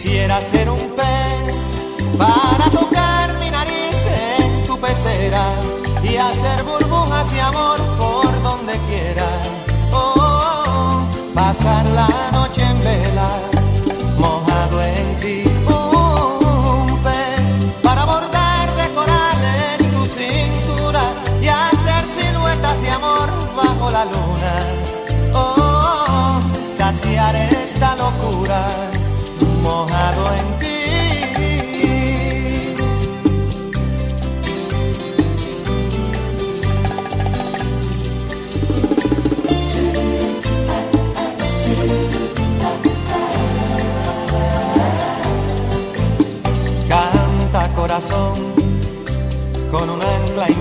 Quisiera ser un pez para tocar mi nariz en tu pecera y hacer burbujas de amor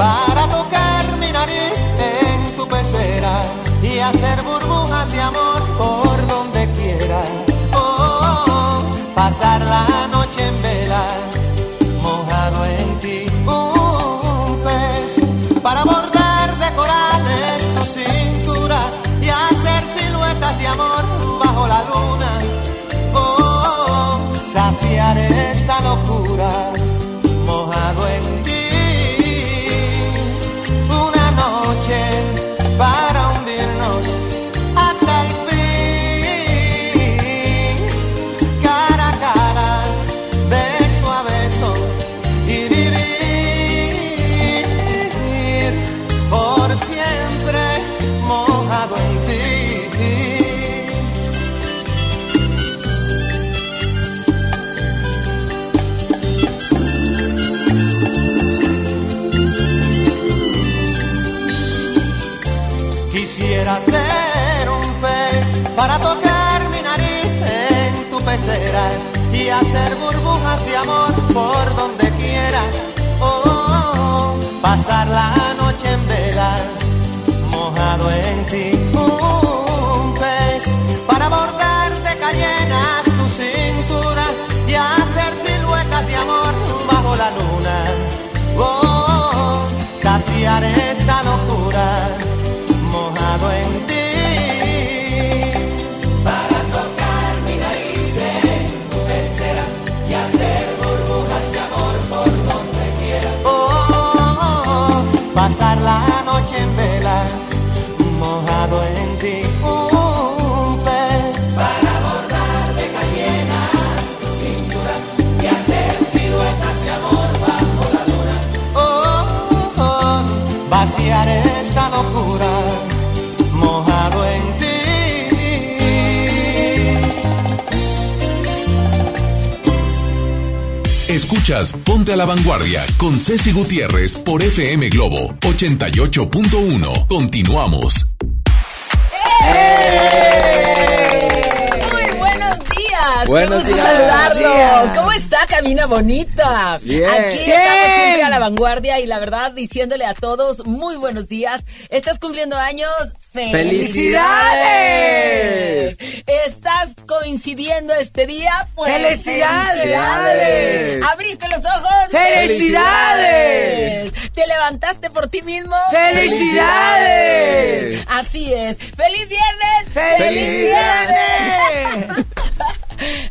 para tocar mi nariz en tu pecera y hacer burbujas de amor por donde quiera. Pasar la noche hacer burbujas de amor por donde Escuchas Ponte a la Vanguardia con Ceci Gutiérrez por FM Globo 88.1. Continuamos. Muy buenos días. Buenos Qué gusto días. saludarlos. Días. ¿Cómo está Cabina Bonita? Bien. Aquí Bien. estamos siempre a la vanguardia y la verdad diciéndole a todos muy buenos días. Estás cumpliendo años. ¡Felicidades! ¿Estás coincidiendo este día? Pues, ¡Felicidades! ¡Felicidades! ¿Abriste los ojos? ¡Felicidades! ¿Te levantaste por ti mismo? ¡Felicidades! Así es. ¡Feliz viernes! ¡Feliz viernes!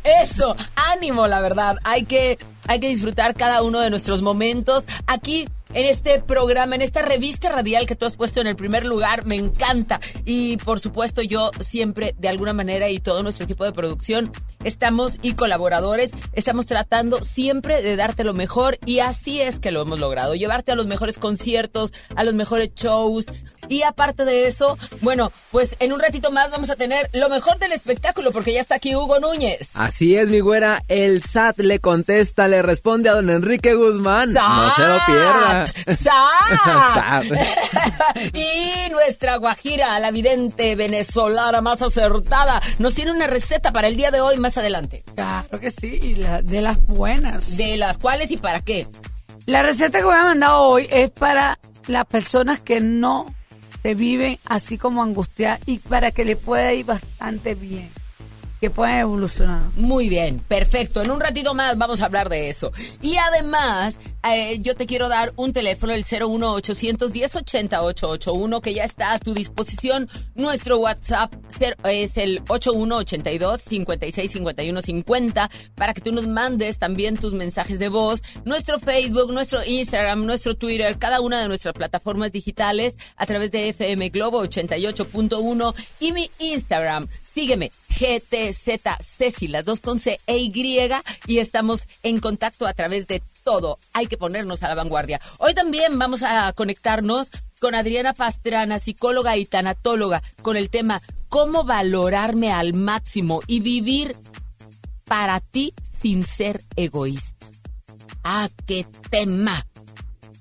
Eso, ánimo, la verdad. Hay que, hay que disfrutar cada uno de nuestros momentos. Aquí, en este programa, en esta revista radial que tú has puesto en el primer lugar, me encanta. Y por supuesto, yo siempre, de alguna manera, y todo nuestro equipo de producción, estamos y colaboradores, estamos tratando siempre de darte lo mejor. Y así es que lo hemos logrado. Llevarte a los mejores conciertos, a los mejores shows. Y aparte de eso, bueno, pues en un ratito más vamos a tener lo mejor del espectáculo, porque ya está aquí Hugo Núñez. Así es, mi güera. El SAT le contesta, le responde a don Enrique Guzmán. No se lo pierda. ¡Sat! y nuestra guajira, la vidente venezolana más acertada, nos tiene una receta para el día de hoy más adelante. Claro que sí, la- de las buenas. ¿De las cuales y para qué? La receta que voy a mandar hoy es para las personas que no se viven así como angustiadas y para que le pueda ir bastante bien, que puedan evolucionar. Muy bien, perfecto. En un ratito más vamos a hablar de eso. Y además, eh, yo te quiero dar un teléfono, el 01800 1080 881, que ya está a tu disposición. Nuestro WhatsApp es el 8182 56 51 50 para que tú nos mandes también tus mensajes de voz. Nuestro Facebook, nuestro Instagram, nuestro Twitter, cada una de nuestras plataformas digitales a través de FM Globo 88.1 y mi Instagram. Sígueme, GTZ Ceci, las dos con C e Y, y estamos en contacto a través de todo. Hay que ponernos a la vanguardia. Hoy también vamos a conectarnos con Adriana Pastrana, psicóloga y tanatóloga, con el tema cómo valorarme al máximo y vivir para ti sin ser egoísta. ¡Ah, qué tema!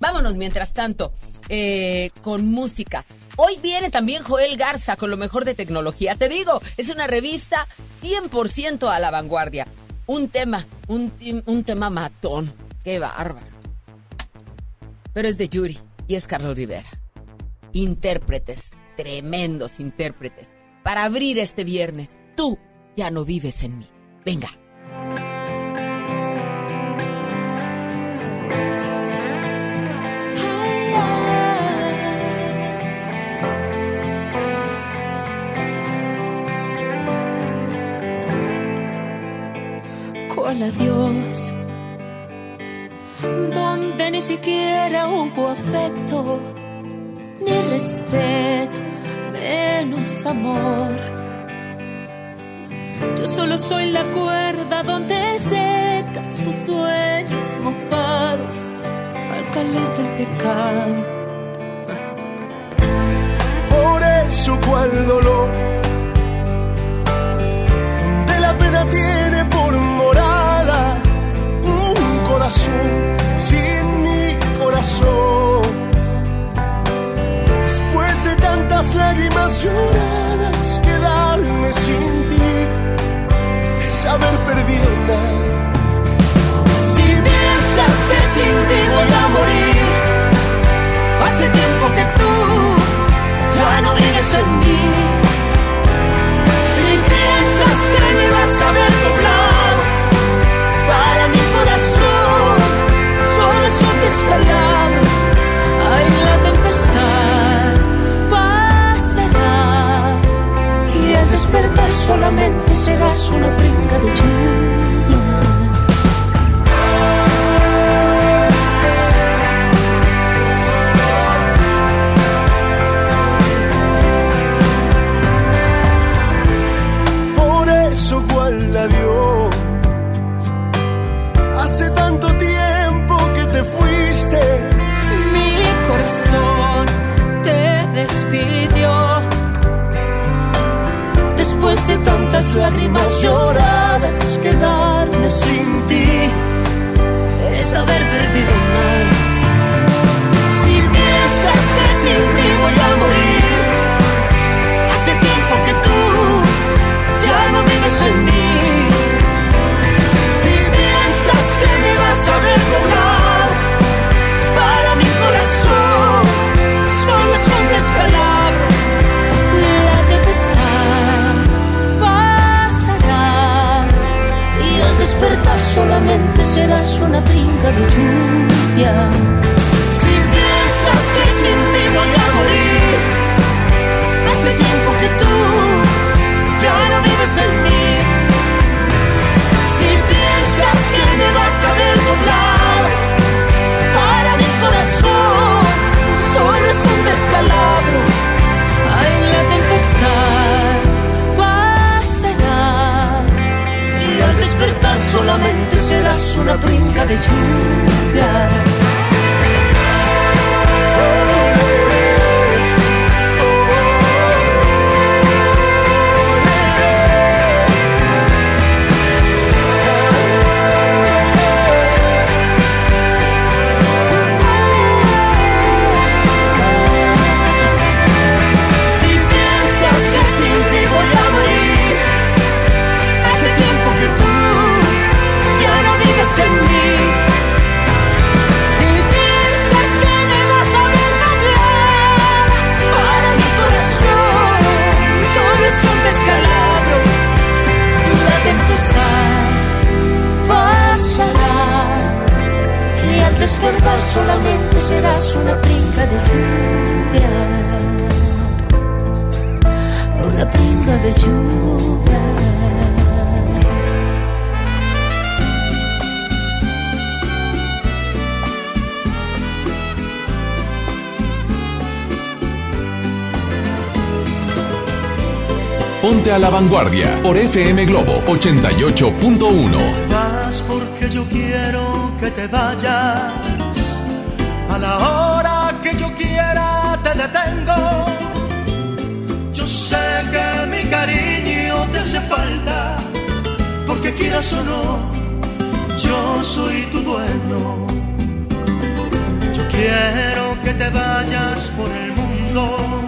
Vámonos mientras tanto eh, con música. Hoy viene también Joel Garza con lo mejor de tecnología. Te digo, es una revista 100% a la vanguardia. Un tema, un, un tema matón. Qué bárbaro. Pero es de Yuri y es Carlos Rivera. Intérpretes, tremendos intérpretes. Para abrir este viernes, tú ya no vives en mí. Venga. Cual adiós, donde ni siquiera hubo afecto, ni respeto, menos amor. Yo solo soy la cuerda donde secas tus sueños mojados al calor del pecado. Por eso cual dolor, lágrimas lloradas, quedarme sin ti es haber perdido nada. Si piensas que sin ti voy a morir, hace tiempo que tú ya no vives en mí. Solamente serás una brinca de lluvia. Por eso cual adiós. Hace Después de tantas lágrimas lloradas, quedarme sin ti es haber perdido nada. Si piensas que sin ti voy a morir, solamente serás una brinca de lluvia. Si piensas que sin ti voy a morir, hace tiempo que tú ya no vives en mí. solamente serás una brinca de lluvia. Ponte a la vanguardia por FM Globo 88.1. Vas porque yo quiero que te vayas. A la hora que yo quiera te detengo. Yo sé que mi cariño te hace falta. Porque quieras o no, yo soy tu dueño. Yo quiero que te vayas por el mundo.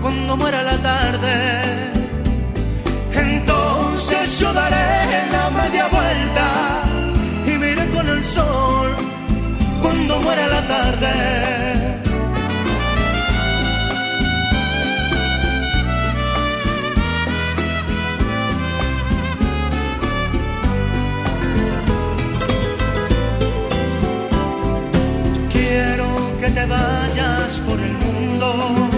cuando muera la tarde. Entonces yo daré la media vuelta y me iré con el sol cuando muera la tarde. Quiero que te vayas por el mundo.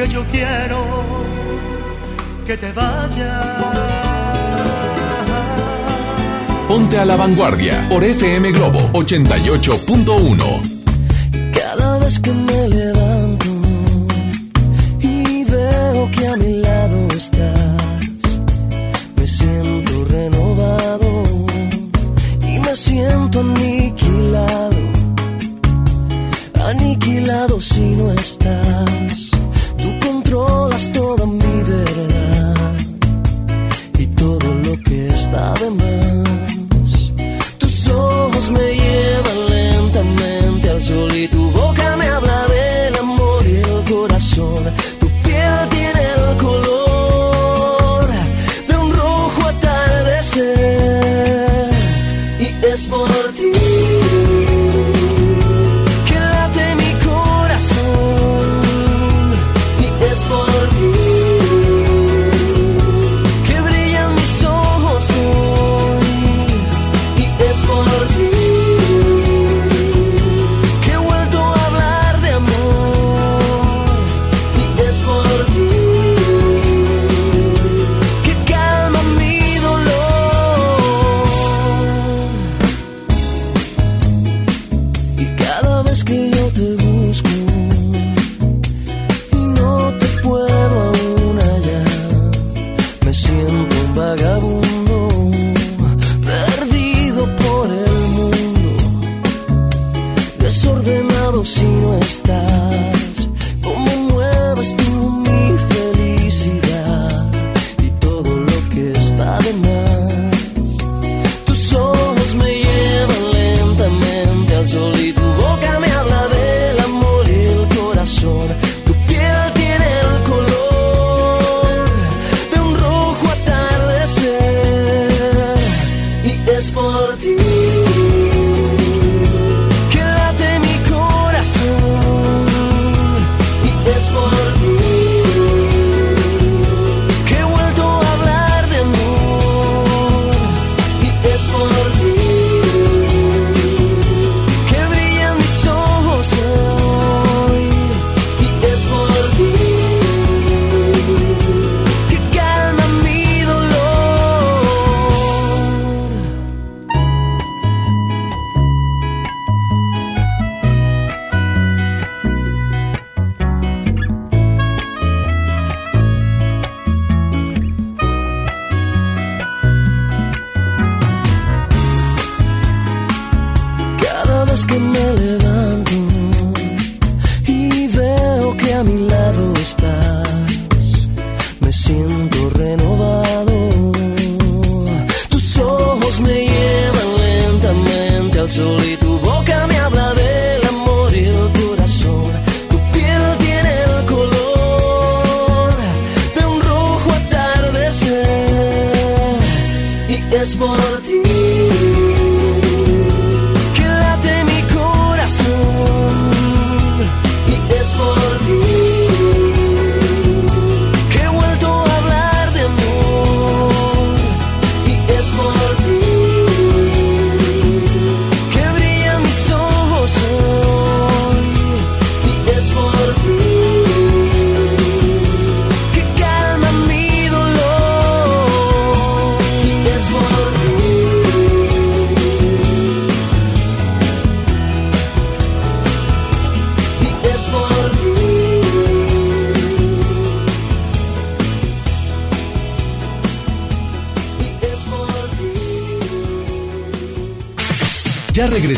Porque yo quiero que te vayas. Ponte a la vanguardia por FM Globo 88.1. Cada vez que me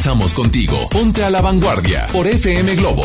Regresamos contigo. Ponte a la vanguardia por FM Globo.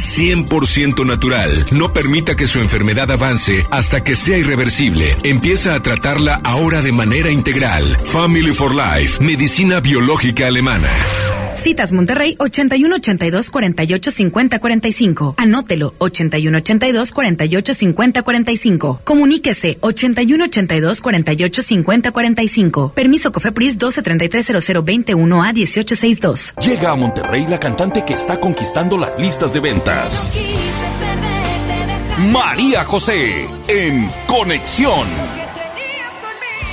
100% natural. No permita que su enfermedad avance hasta que sea irreversible. Empieza a tratarla ahora de manera integral. Family for Life, medicina biológica alemana. Citas Monterrey 81 82 48 50 45. Anótelo 81 82 48 50 45. Comuníquese 81 82 48 50 45. Permiso Cofepris 12 33 00 21 a 18 62. Llega a Monterrey la cantante que está conquistando las listas de ventas. María José en Conexión.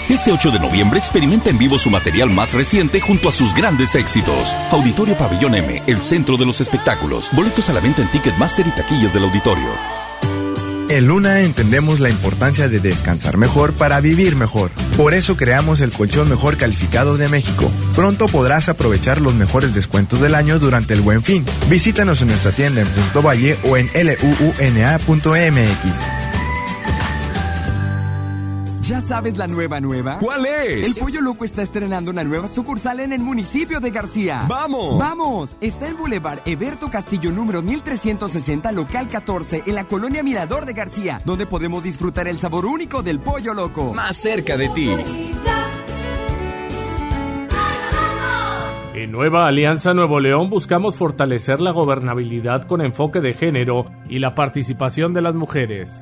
Este 8 de noviembre experimenta en vivo su material más reciente junto a sus grandes éxitos. Auditorio Pabellón M, el centro de los espectáculos. Boletos a la venta en Ticketmaster y taquillas del auditorio. En Luna entendemos la importancia de descansar mejor para vivir mejor. Por eso creamos el colchón mejor calificado de México. Pronto podrás aprovechar los mejores descuentos del año durante el Buen Fin. Visítanos en nuestra tienda en Punto Valle o en luuna.mx. ¿Ya sabes la nueva nueva? ¿Cuál es? El Pollo Loco está estrenando una nueva sucursal en el municipio de García. ¡Vamos! ¡Vamos! Está en Boulevard Eberto Castillo número 1360, local 14, en la colonia Mirador de García, donde podemos disfrutar el sabor único del Pollo Loco. Más cerca de ti. En Nueva Alianza Nuevo León buscamos fortalecer la gobernabilidad con enfoque de género y la participación de las mujeres.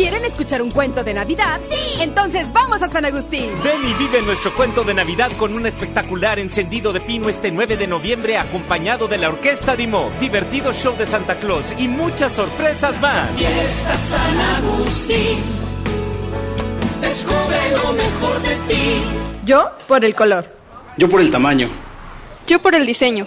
¿Quieren escuchar un cuento de Navidad? ¡Sí! Entonces vamos a San Agustín. Ven y vive nuestro cuento de Navidad con un espectacular encendido de pino este 9 de noviembre acompañado de la Orquesta Dimo, divertido show de Santa Claus y muchas sorpresas más. Fiesta San Agustín. Descubre lo mejor de ti. Yo por el color. Yo por el tamaño. Yo por el diseño.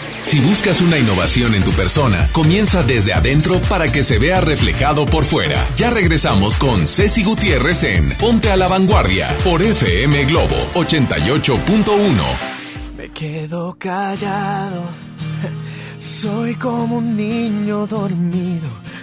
Si buscas una innovación en tu persona, comienza desde adentro para que se vea reflejado por fuera. Ya regresamos con Ceci Gutiérrez en Ponte a la Vanguardia por FM Globo 88.1. Me quedo callado, soy como un niño dormido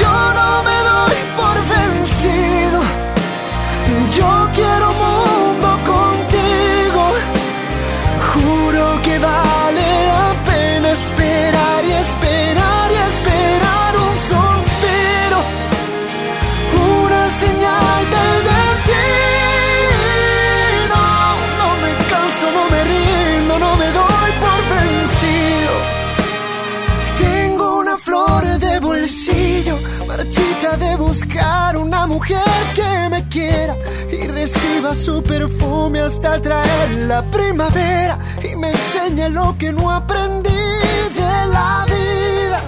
Yo no me doy por vencido. Yo quiero marchita de buscar una mujer que me quiera y reciba su perfume hasta traer la primavera y me enseñe lo que no aprendí de la vida.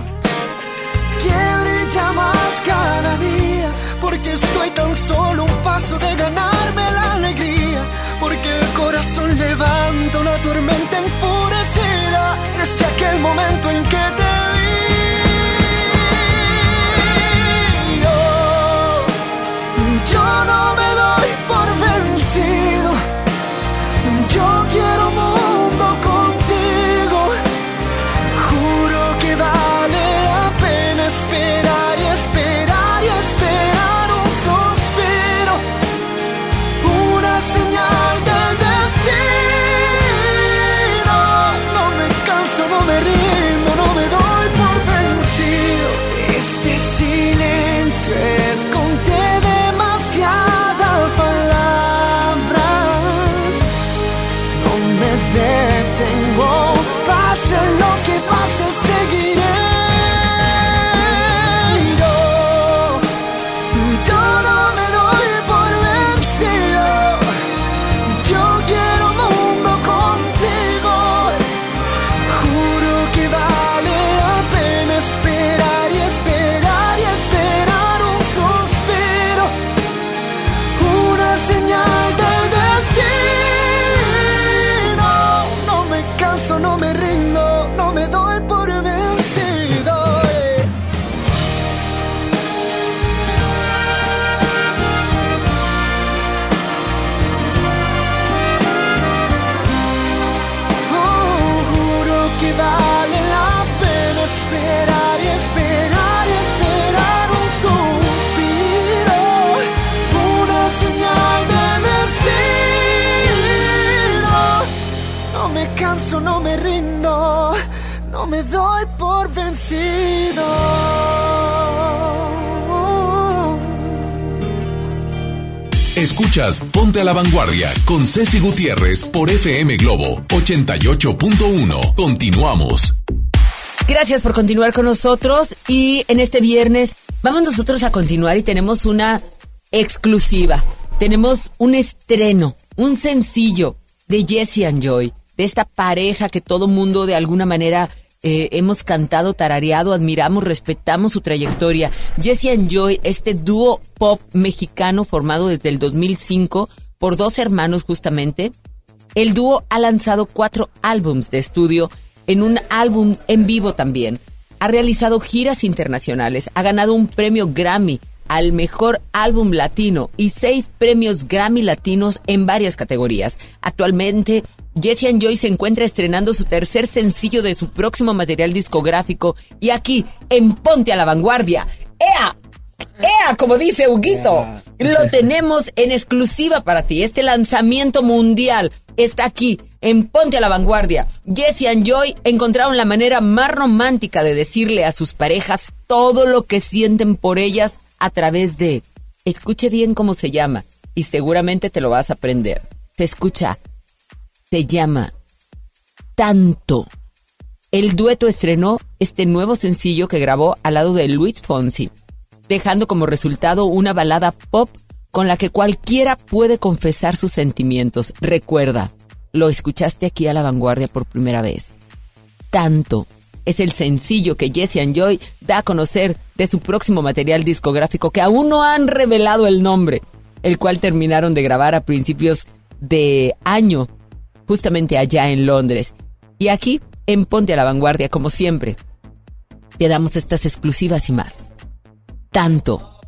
Que brilla más cada día, porque estoy tan solo un paso de ganarme la alegría, porque el corazón levanta una tormenta enfurecida desde aquel momento en que te Escuchas Ponte a la Vanguardia con Ceci Gutiérrez por FM Globo 88.1. Continuamos. Gracias por continuar con nosotros y en este viernes vamos nosotros a continuar y tenemos una exclusiva. Tenemos un estreno, un sencillo de Jesse and Joy, de esta pareja que todo mundo de alguna manera eh, hemos cantado, tarareado, admiramos, respetamos su trayectoria. Jesse and Joy, este dúo pop mexicano formado desde el 2005 por dos hermanos justamente, el dúo ha lanzado cuatro álbums de estudio en un álbum en vivo también. Ha realizado giras internacionales, ha ganado un premio Grammy al mejor álbum latino y seis premios Grammy latinos en varias categorías. Actualmente, Jesse and Joy se encuentra estrenando su tercer sencillo de su próximo material discográfico y aquí, en Ponte a la Vanguardia. ¡Ea! ¡Ea! Como dice Huguito, lo tenemos en exclusiva para ti. Este lanzamiento mundial está aquí en Ponte a la Vanguardia. Jesse and Joy encontraron la manera más romántica de decirle a sus parejas todo lo que sienten por ellas a través de... Escuche bien cómo se llama y seguramente te lo vas a aprender. Se escucha. Se llama Tanto. El dueto estrenó este nuevo sencillo que grabó al lado de Luis Fonsi, dejando como resultado una balada pop con la que cualquiera puede confesar sus sentimientos. Recuerda, lo escuchaste aquí a la vanguardia por primera vez. Tanto es el sencillo que Jesse and Joy da a conocer de su próximo material discográfico que aún no han revelado el nombre, el cual terminaron de grabar a principios de año, justamente allá en Londres. Y aquí, en Ponte a la Vanguardia, como siempre, te damos estas exclusivas y más. Tanto.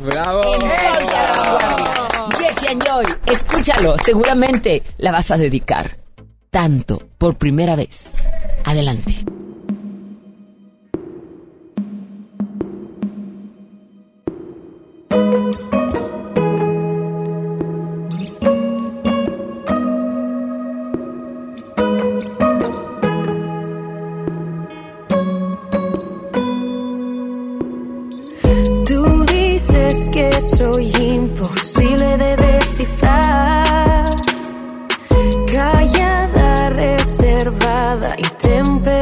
¡Bravo! Jesse and Joy, escúchalo, seguramente la vas a dedicar. Tanto, por primera vez. Adelante. Descifrar. Callada, reservada y temperamental.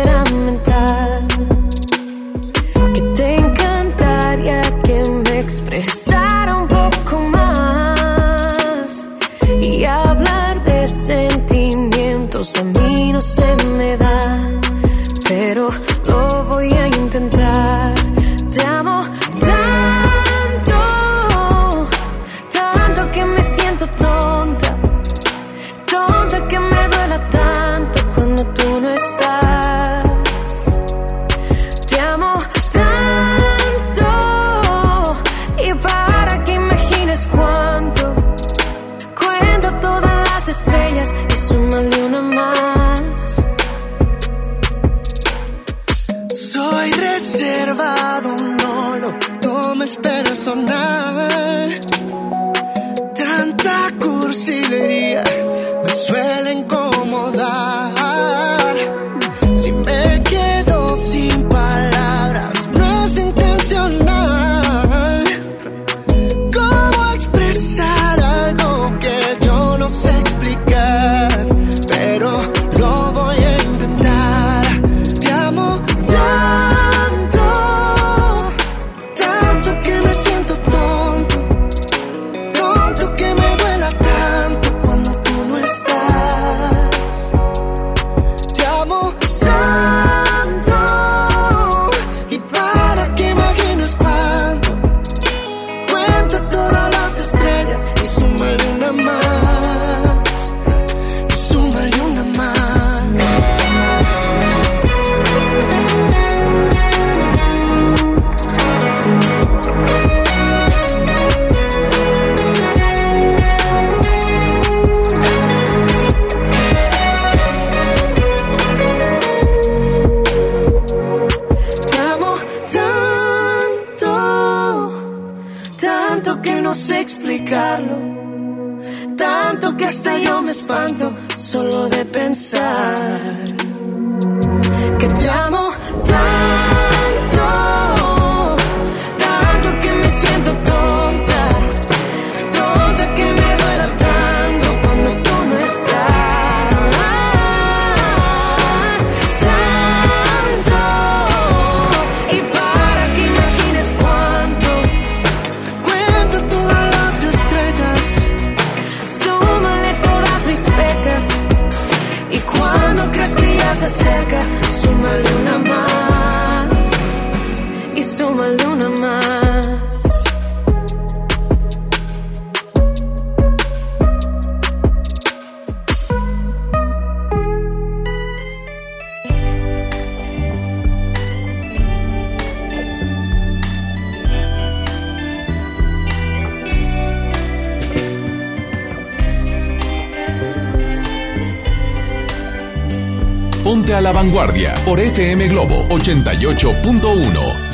FM Globo 88.1.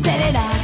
acelera.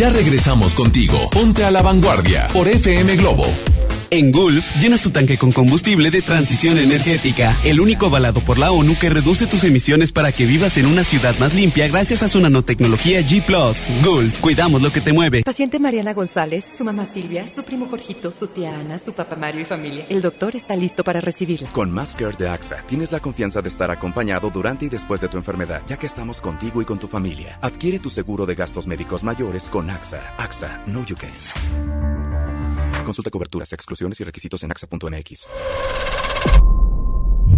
Ya regresamos contigo. Ponte a la vanguardia por FM Globo. En Gulf, llenas tu tanque con combustible de transición energética, el único avalado por la ONU que reduce tus emisiones para que vivas en una ciudad más limpia gracias a su nanotecnología G ⁇ Gulf, cuidamos lo que te mueve. Paciente Mariana González, su mamá Silvia, su primo Jorgito, su tía Ana, su papá Mario y familia. El doctor está listo para recibirla. Con Care de AXA, tienes la confianza de estar acompañado durante y después de tu enfermedad, ya que estamos contigo y con tu familia. Adquiere tu seguro de gastos médicos mayores con AXA. AXA, no you can. Consulta coberturas, exclusiones y requisitos en axa.mx.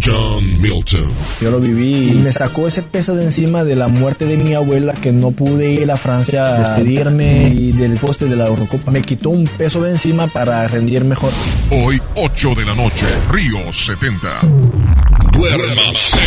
John Milton. Yo lo viví y me sacó ese peso de encima de la muerte de mi abuela que no pude ir a Francia a despedirme y del poste de la Eurocopa. Me quitó un peso de encima para rendir mejor. Hoy, 8 de la noche, Río 70. Duérmase.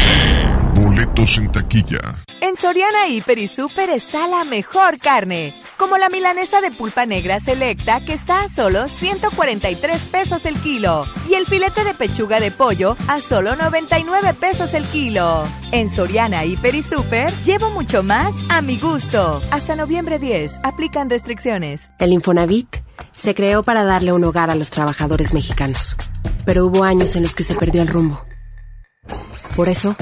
Boletos en taquilla. En Soriana Hiper y Super está la mejor carne, como la milanesa de pulpa negra selecta que está a solo 143 pesos el kilo y el filete de pechuga de pollo a solo 99 pesos el kilo. En Soriana Hiper y Super llevo mucho más a mi gusto. Hasta noviembre 10 aplican restricciones. El Infonavit se creó para darle un hogar a los trabajadores mexicanos, pero hubo años en los que se perdió el rumbo. Por eso,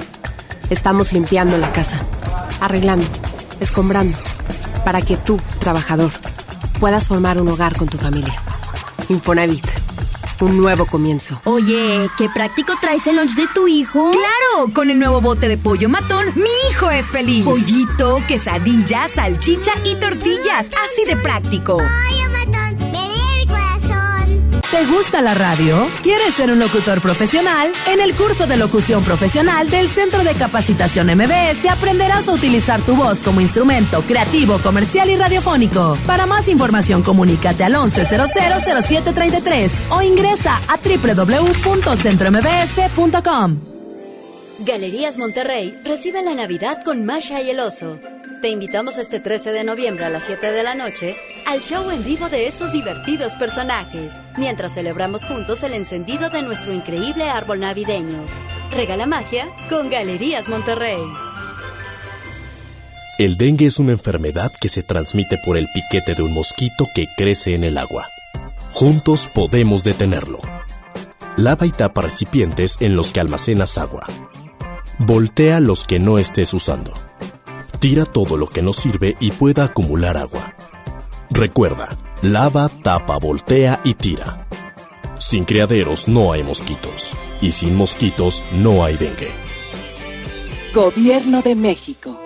estamos limpiando la casa, arreglando, escombrando, para que tú, trabajador, puedas formar un hogar con tu familia. Infonavit, un nuevo comienzo. Oye, qué práctico traes el lunch de tu hijo. Claro, con el nuevo bote de pollo matón, mi hijo es feliz. Pollito, quesadilla, salchicha y tortillas, así de práctico. Pollo ¿Te gusta la radio? ¿Quieres ser un locutor profesional? En el curso de locución profesional del Centro de Capacitación MBS aprenderás a utilizar tu voz como instrumento creativo, comercial y radiofónico. Para más información, comunícate al 11000733 o ingresa a www.centrombs.com. Galerías Monterrey recibe la Navidad con Masha y el Oso. Te invitamos este 13 de noviembre a las 7 de la noche al show en vivo de estos divertidos personajes, mientras celebramos juntos el encendido de nuestro increíble árbol navideño. Regala magia con Galerías Monterrey. El dengue es una enfermedad que se transmite por el piquete de un mosquito que crece en el agua. Juntos podemos detenerlo. Lava y tapa recipientes en los que almacenas agua. Voltea los que no estés usando. Tira todo lo que no sirve y pueda acumular agua. Recuerda, lava, tapa, voltea y tira. Sin criaderos no hay mosquitos. Y sin mosquitos no hay dengue. Gobierno de México.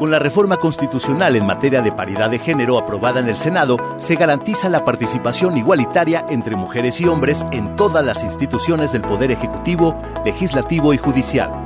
Con la reforma constitucional en materia de paridad de género aprobada en el Senado, se garantiza la participación igualitaria entre mujeres y hombres en todas las instituciones del Poder Ejecutivo, Legislativo y Judicial.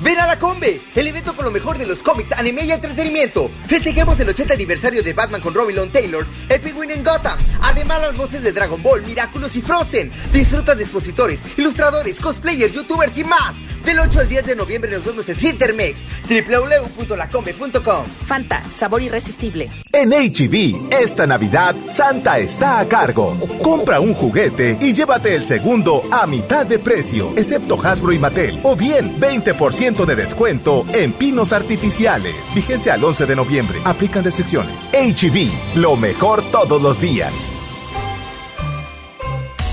Ven a la Combe, el evento con lo mejor de los cómics, anime y entretenimiento. Festejemos el 80 aniversario de Batman con Robin Long Taylor, el Penguin en Gotham. Además, las voces de Dragon Ball, Miraculous y Frozen. Disfruta de expositores, ilustradores, cosplayers, youtubers y más. Del 8 al 10 de noviembre nos vemos en Cintermex, www.lacombe.com. Fanta, sabor irresistible. En HB, e esta Navidad, Santa está a cargo. Compra un juguete y llévate el segundo a mitad de precio, excepto Hasbro y Mattel. O bien, 20% de descuento en pinos artificiales. Vigencia al 11 de noviembre. Aplican restricciones. HB, e lo mejor todos los días.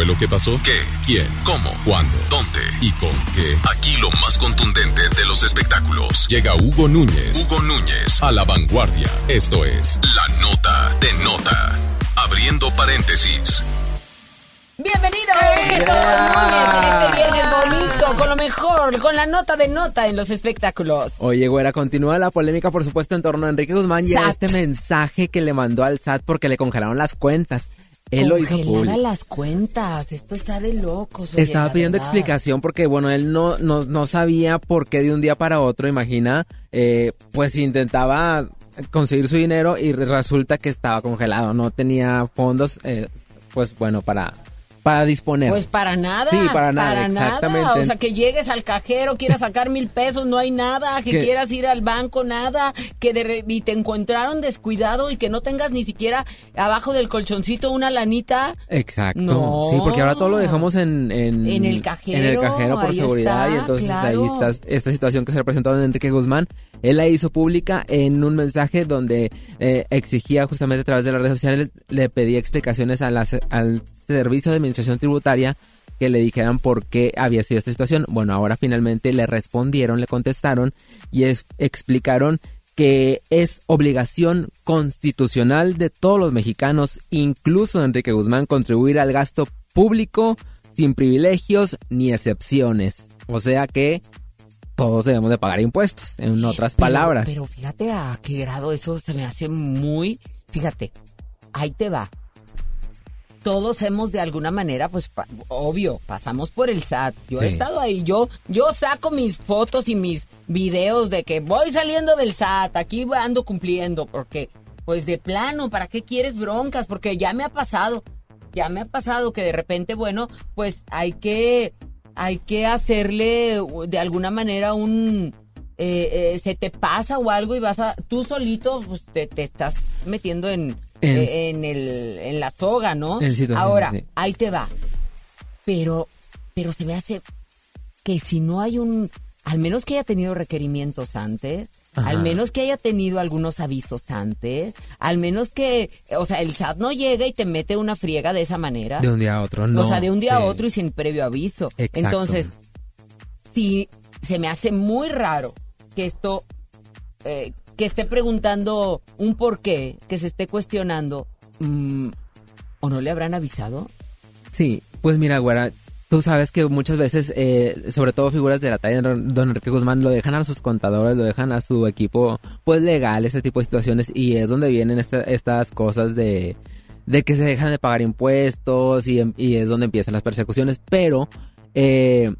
fue lo que pasó? ¿Qué? ¿Quién? ¿Cómo? ¿Cuándo? ¿Dónde? ¿Y con qué? Aquí lo más contundente de los espectáculos. Llega Hugo Núñez. Hugo Núñez a la vanguardia. Esto es La Nota de Nota. Abriendo paréntesis. Bienvenido, Hugo Núñez, bonito, con lo mejor, con la nota de nota en los espectáculos. Oye, güera, continúa la polémica, por supuesto, en torno a Enrique Guzmán y a este mensaje que le mandó al SAT porque le congelaron las cuentas. Él lo hizo público. las cuentas, esto está de locos. oye, Estaba pidiendo verdad. explicación porque, bueno, él no, no, no sabía por qué de un día para otro, imagina, eh, pues intentaba conseguir su dinero y resulta que estaba congelado, no tenía fondos, eh, pues bueno, para, para disponer. Pues para nada. Sí, para nada, exactamente. nada. O sea, que llegues al cajero, quieras sacar mil pesos, no hay nada. Que Que- quieras ir al banco, nada. Que de re- y te encontraron descuidado y que no tengas ni siquiera abajo del colchoncito una lanita. Exacto. No. Sí, porque ahora todo lo dejamos en, en, En el cajero, En el cajero por seguridad está, y entonces claro. ahí está esta situación que se ha presentado en Enrique Guzmán. Él la hizo pública en un mensaje donde eh, exigía justamente a través de las redes sociales, le pedía explicaciones a la- al Servicio de Administración Tributaria que le dijeran por qué había sido esta situación. Bueno, ahora finalmente le respondieron, le contestaron y es- explicaron que es obligación constitucional de todos los mexicanos, incluso Enrique Guzmán, contribuir al gasto público sin privilegios ni excepciones. O sea que todos debemos de pagar impuestos, en otras Pero- palabras. Pero fíjate a qué grado eso se me hace muy. Fíjate, ahí te va. Todos hemos de alguna manera, pues pa- obvio, pasamos por el SAT. Yo he estado ahí, yo, yo saco mis fotos y mis videos de que voy saliendo del SAT, aquí ando cumpliendo, porque, pues de plano, ¿para qué quieres broncas? Porque ya me ha pasado, ya me ha pasado que de repente, bueno, pues hay que, hay que hacerle de alguna manera un, eh, eh, se te pasa o algo y vas a, tú solito pues, te, te estás metiendo en, En- eh, en, el, en la soga, ¿no? En Ahora, sí. ahí te va. Pero, pero se me hace que si no hay un, al menos que haya tenido requerimientos antes, Ajá. al menos que haya tenido algunos avisos antes, al menos que, o sea, el SAT no llega y te mete una friega de esa manera. De un día a otro, no. o sea, de un día sí. a otro y sin previo aviso. Exacto. Entonces, sí, se me hace muy raro que esto, eh, que esté preguntando un por qué, que se esté cuestionando, mm, ¿o no le habrán avisado? Sí, pues mira, güera, tú sabes que muchas veces, eh, sobre todo figuras de la talla de Don Enrique Guzmán, lo dejan a sus contadores, lo dejan a su equipo, pues legal, este tipo de situaciones, y es donde vienen esta- estas cosas de, de que se dejan de pagar impuestos y, y es donde empiezan las persecuciones, pero eh,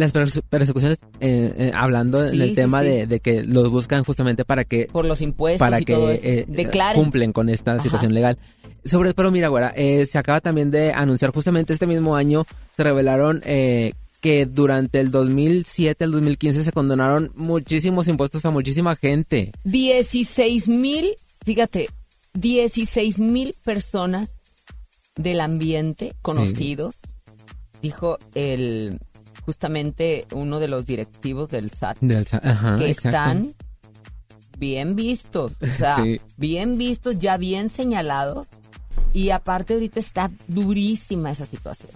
las perse- persecuciones, eh, eh, hablando en Sí, el sí, tema sí. De, de que los buscan justamente para que Por los impuestos para y que todo eh, Declaren. cumplen con esta Ajá. situación legal. Sobre, pero mira, güera, se acaba también de anunciar justamente este mismo año, se revelaron que durante el 2007 al 2015 se condonaron muchísimos impuestos a muchísima gente. 16 mil, fíjate, 16 mil personas del ambiente conocidos, dijo el justamente uno de los directivos del SAT, Del Sa- ajá, que exacto. están bien vistos, o sea, Sí. bien vistos, ya bien señalados, y aparte ahorita está durísima esa situación,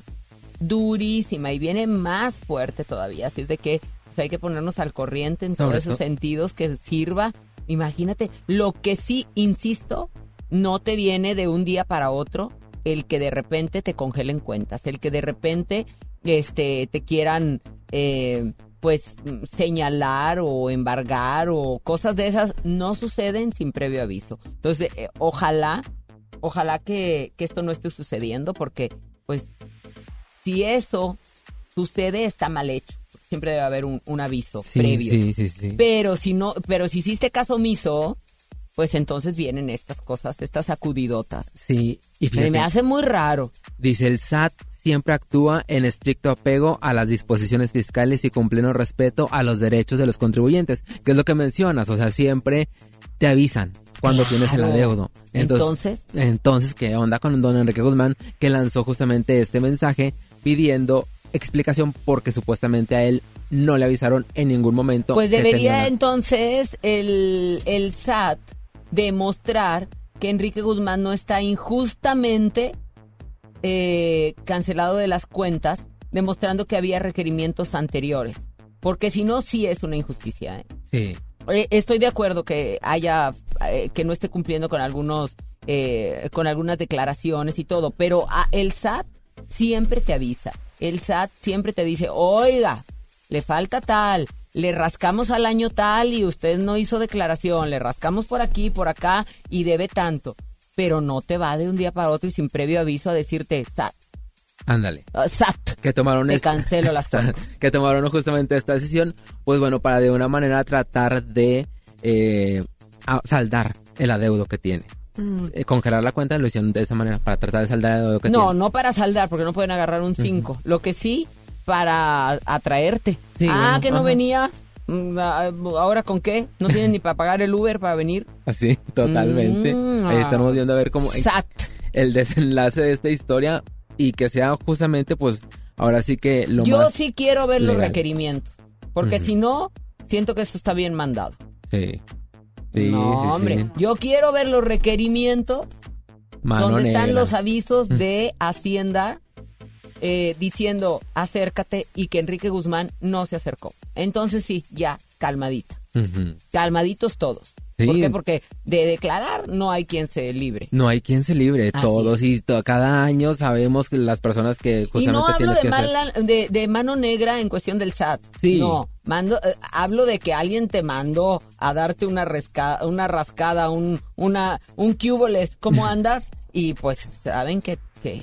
durísima, y viene más fuerte todavía, así es de que pues, hay que ponernos al corriente en todos esos sentidos que sirva, imagínate, lo que sí, insisto, no te viene de un día para otro, el que de repente te congelen cuentas, el que de repente este te quieran eh, pues señalar o embargar o cosas de esas no suceden sin previo aviso. Entonces, eh, ojalá, ojalá que, que esto no esté sucediendo porque pues si eso sucede está mal hecho. Siempre debe haber un, un aviso Sí, previo. sí, sí, sí. Pero si no, pero si hiciste caso omiso, pues entonces vienen estas cosas, estas sacudidotas. Sí, y fíjate, me hace muy raro. dice el SAT siempre actúa en estricto apego a las disposiciones fiscales y con pleno respeto a los derechos de los contribuyentes, que es lo que mencionas, o sea, siempre te avisan cuando tienes el adeudo. Entonces, Entonces, ¿qué onda con don Enrique Guzmán que lanzó justamente este mensaje pidiendo explicación porque supuestamente a él no le avisaron en ningún momento? Pues debería entonces el, el SAT demostrar que Enrique Guzmán no está injustamente eh, cancelado de las cuentas, demostrando que había requerimientos anteriores. Porque si no, sí es una injusticia. ¿eh? Sí. Eh, Estoy de acuerdo que haya, eh, que no esté cumpliendo con algunos, eh, con algunas declaraciones y todo, pero ah, el SAT siempre te avisa. El SAT siempre te dice, oiga, le falta tal, le rascamos al año tal y usted no hizo declaración, le rascamos por aquí, por acá y debe tanto. Pero no te va de un día para otro y sin previo aviso a decirte, SAT, Ándale. uh, SAT, Que tomaron te esta- cancelo las que tomaron justamente esta decisión, pues bueno, para de una manera tratar de eh, saldar el adeudo que tiene. Mm. Eh, congelar la cuenta lo hicieron de esa manera, para tratar de saldar el adeudo que No, tiene. no para saldar, porque no pueden agarrar un 5. Lo que sí, para atraerte. Sí, ah, bueno, que no ajá. venías. Mm, ah, ¿Ahora con qué? ¿No tienen ni para pagar el Uber para venir? Así, totalmente. Mm, Ahí ah. estamos viendo a ver cómo SAT. el desenlace de esta historia y que sea justamente, pues, ahora sí que lo Yo más... sí quiero ver los requerimientos, porque si no, siento que esto está bien mandado. Sí. Sí, no, sí, sí. hombre, yo quiero ver los requerimientos Mano donde están los avisos de Hacienda eh, diciendo acércate y que Enrique Guzmán no se acercó. Entonces sí, ya, calmadita. Calmaditos todos. Sí. ¿Por qué? Porque de declarar no hay quien se libre. No hay quien se libre, Así todos y to- cada año sabemos que las personas que Y justamente no hablo tienes de, que hacer- mala- de, de mano negra en cuestión del SAT. Sí. No, mando, eh, hablo de que alguien te mandó a darte una, resca- una rascada, un, una, un cuboles, ¿cómo andas? Y pues saben que, que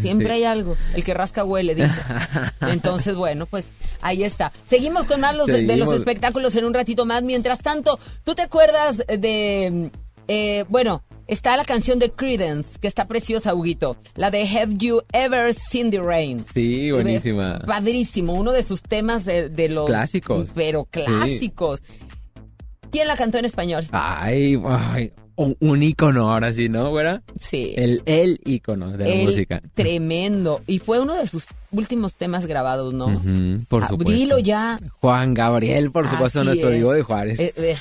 siempre Sí. hay algo. El que rasca huele, dice. Entonces, bueno, pues ahí está. Seguimos con más los de, los espectáculos en un ratito más. Mientras tanto, ¿tú te acuerdas de... eh, bueno, está la canción de Credence, que está preciosa, Huguito. La de Have You Ever Seen the Rain? Sí, buenísima. Padrísimo, uno de sus temas de, de los... Clásicos. Pero clásicos. ¿Quién la cantó en español? Ay, ay, un, un ícono ahora sí, ¿no, güera? Sí. El, el ícono de la música. Tremendo. Y fue uno de sus últimos temas grabados, ¿no? Por Ah, supuesto. Dilo ya. Juan Gabriel, por supuesto, Así nuestro es. Diego de Juárez. Eh, eh,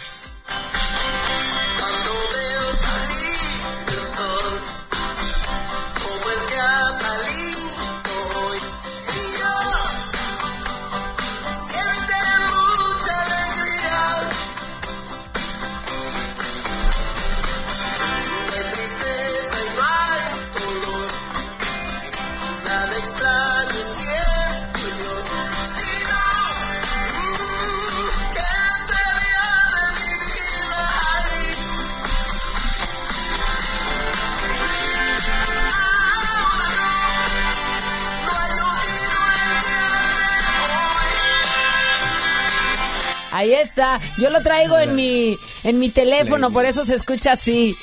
Yo lo traigo en mi, en mi teléfono, por eso se escucha así.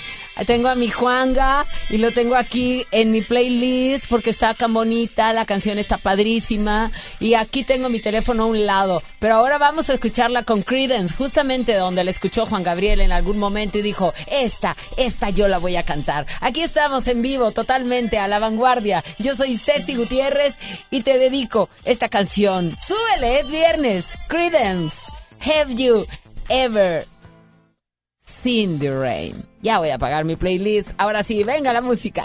Tengo a mi Juanga y lo tengo aquí en mi playlist porque está tan bonita, la canción está padrísima y aquí tengo mi teléfono a un lado. Pero ahora vamos a escucharla con Credence, justamente donde la escuchó Juan Gabriel en algún momento y dijo, esta, esta yo la voy a cantar. Aquí estamos en vivo, totalmente a la vanguardia. Yo soy Ceci Gutiérrez y te dedico esta canción. Súbele, es viernes. Credence. Have you ever seen the rain? Ya voy a apagar mi playlist. Ahora sí, venga la música.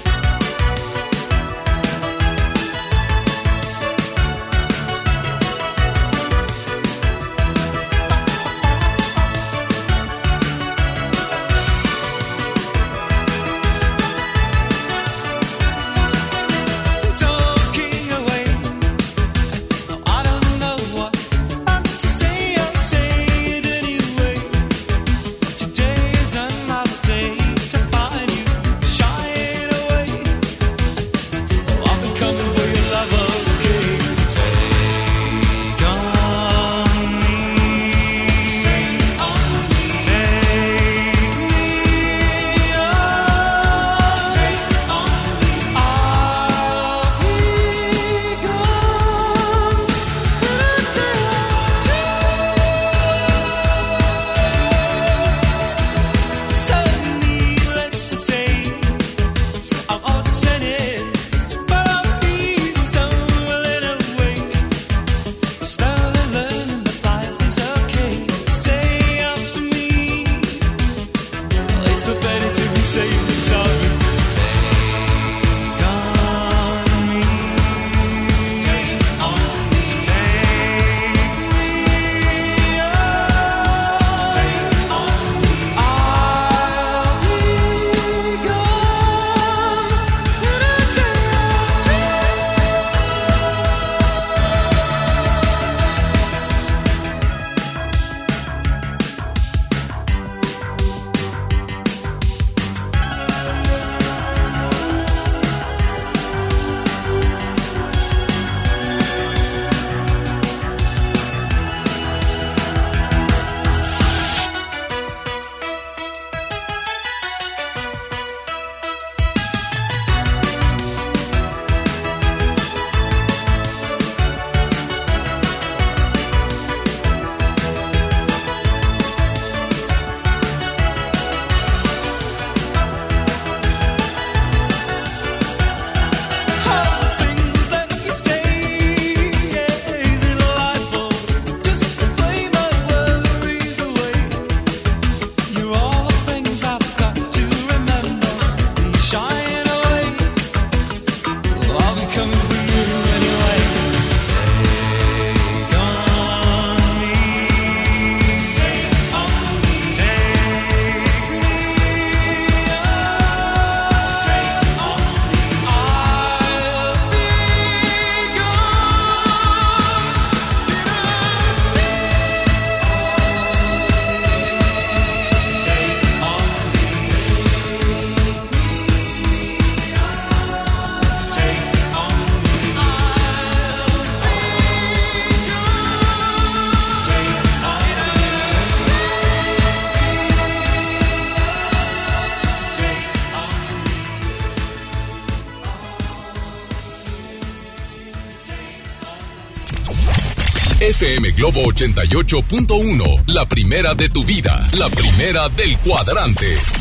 Globo 88.1, la primera de tu vida, la primera del cuadrante.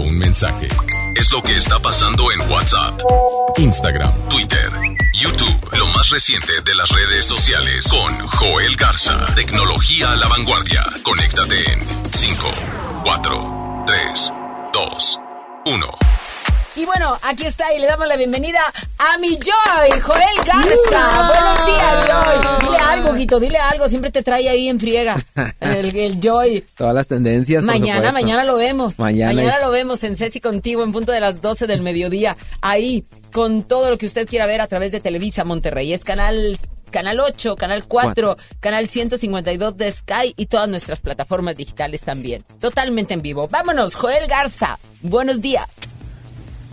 Un mensaje. Es lo que está pasando en WhatsApp, Instagram, Twitter, YouTube, lo más reciente de las redes sociales con Joel Garza. Tecnología a la vanguardia. Conéctate en 5, 4, 3, 2, 1. Y bueno, aquí está y le damos la bienvenida a mi Joy, Joel Garza. Buenos días, Joy. Dile algo, Guito, dile algo. Siempre te trae ahí en friega el, el Joy. Todas las tendencias. Mañana, mañana lo vemos. Mañana. lo vemos en Ceci contigo en punto de las 12 del mediodía. Ahí, con todo lo que usted quiera ver a través de Televisa Monterrey. Es canal, canal 8, canal 4, canal 152 de Sky y todas nuestras plataformas digitales también. Totalmente en vivo. Vámonos, Joel Garza. Buenos días.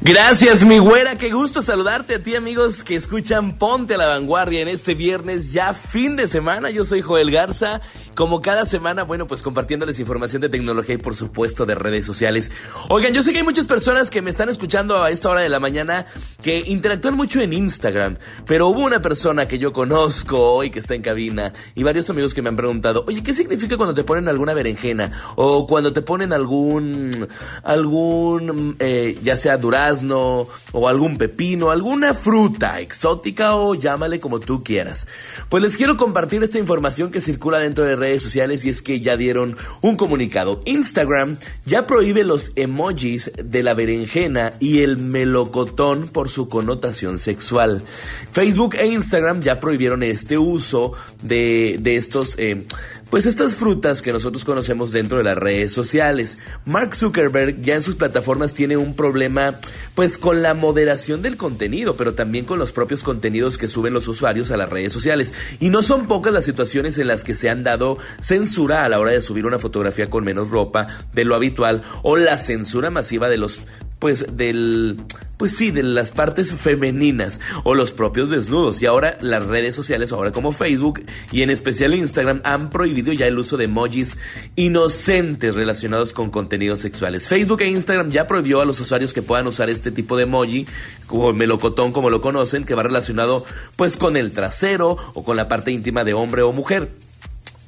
Gracias, mi güera. Qué gusto saludarte a ti, amigos que escuchan Ponte a la Vanguardia en este viernes, ya fin de semana. Yo soy Joel Garza. Como cada semana, bueno, pues compartiéndoles información de tecnología y, por supuesto, de redes sociales. Oigan, yo sé que hay muchas personas que me están escuchando a esta hora de la mañana que interactúan mucho en Instagram, pero hubo una persona que yo conozco hoy que está en cabina y varios amigos que me han preguntado, oye, ¿qué significa cuando te ponen alguna berenjena? O cuando te ponen algún, algún, eh, ya sea durazno o algún pepino, alguna fruta exótica o llámale como tú quieras. Pues les quiero compartir esta información que circula dentro de redes sociales y es que ya dieron un comunicado. Instagram ya prohíbe los emojis de la berenjena y el melocotón por su connotación sexual. Facebook e Instagram ya prohibieron este uso de, de estos... eh, pues estas frutas que nosotros conocemos dentro de las redes sociales. Mark Zuckerberg ya en sus plataformas tiene un problema pues con la moderación del contenido, pero también con los propios contenidos que suben los usuarios a las redes sociales. Y no son pocas las situaciones en las que se han dado censura a la hora de subir una fotografía con menos ropa de lo habitual o la censura masiva de los pues del pues sí, de las partes femeninas o los propios desnudos. Y ahora las redes sociales, ahora como Facebook y en especial Instagram, han prohibido ya el uso de emojis inocentes relacionados con contenidos sexuales. Facebook e Instagram ya prohibió a los usuarios que puedan usar este tipo de emoji, como el melocotón como lo conocen, que va relacionado pues con el trasero o con la parte íntima de hombre o mujer.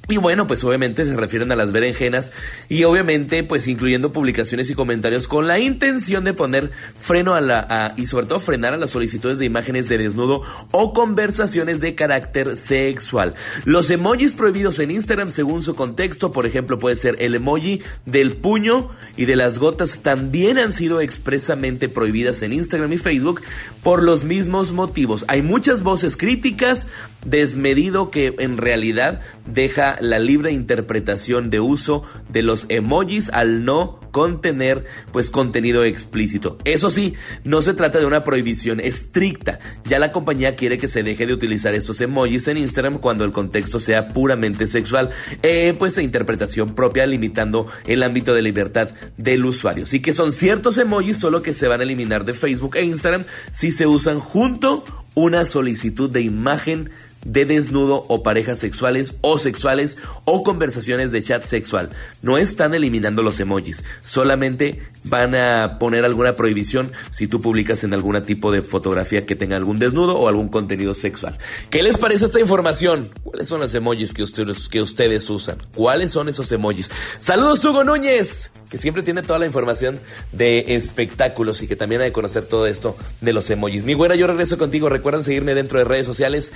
Y bueno, pues obviamente se refieren a las berenjenas y obviamente pues incluyendo publicaciones y comentarios con la intención de poner freno a la y sobre todo frenar a las solicitudes de imágenes de desnudo o conversaciones de carácter sexual. Los emojis prohibidos en Instagram según su contexto, por ejemplo, puede ser el emoji del puño y de las gotas también han sido expresamente prohibidas en Instagram y Facebook por los mismos motivos. Hay muchas voces críticas, desmedido que en realidad deja la libre interpretación de uso de los emojis al no contener pues contenido explícito. Eso sí, no se trata de una prohibición estricta. Ya la compañía quiere que se deje de utilizar estos emojis en Instagram cuando el contexto sea puramente sexual, eh, pues e interpretación propia limitando el ámbito de libertad del usuario. Sí que son ciertos emojis solo que se van a eliminar de Facebook e Instagram si se usan junto una solicitud de imagen de desnudo o parejas sexuales o sexuales o conversaciones de chat sexual. No están eliminando los emojis, solamente van a poner alguna prohibición si tú publicas en algún tipo de fotografía que tenga algún desnudo o algún contenido sexual. ¿Qué les parece esta información? ¿Cuáles son los emojis que ustedes, que ustedes usan? ¿Cuáles son esos emojis? Saludos Hugo Núñez, que siempre tiene toda la información de espectáculos y que también ha de conocer todo esto de los emojis. Mi güera, yo regreso contigo. Recuerden seguirme dentro de redes sociales,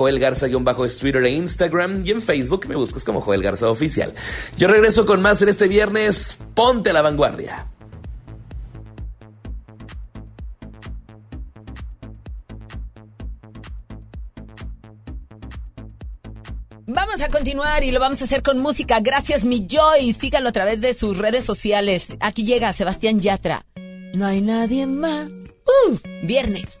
Joel Garza, guion bajo es Twitter e Instagram y en Facebook me buscas como Joel Garza Oficial. Yo regreso con más en este viernes. Ponte a la vanguardia. Vamos a continuar y lo vamos a hacer con música. Gracias, mi Joy. Sígalo a través de sus redes sociales. Aquí llega Sebastián Yatra. No hay nadie más. ¡Uh! Viernes.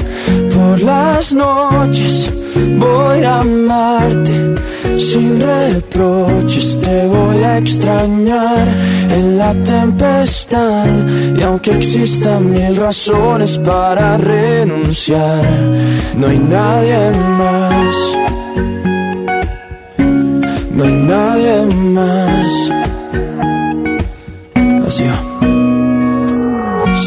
por las noches, voy a amarte sin reproches, te voy a extrañar en la tempestad. Y aunque existan mil razones para renunciar, no hay nadie más. No hay nadie más.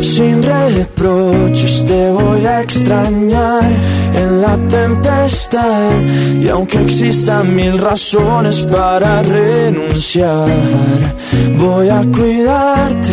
sin reproches, te voy a extrañar. En la tempestad y aunque existan mil razones para renunciar, voy a cuidarte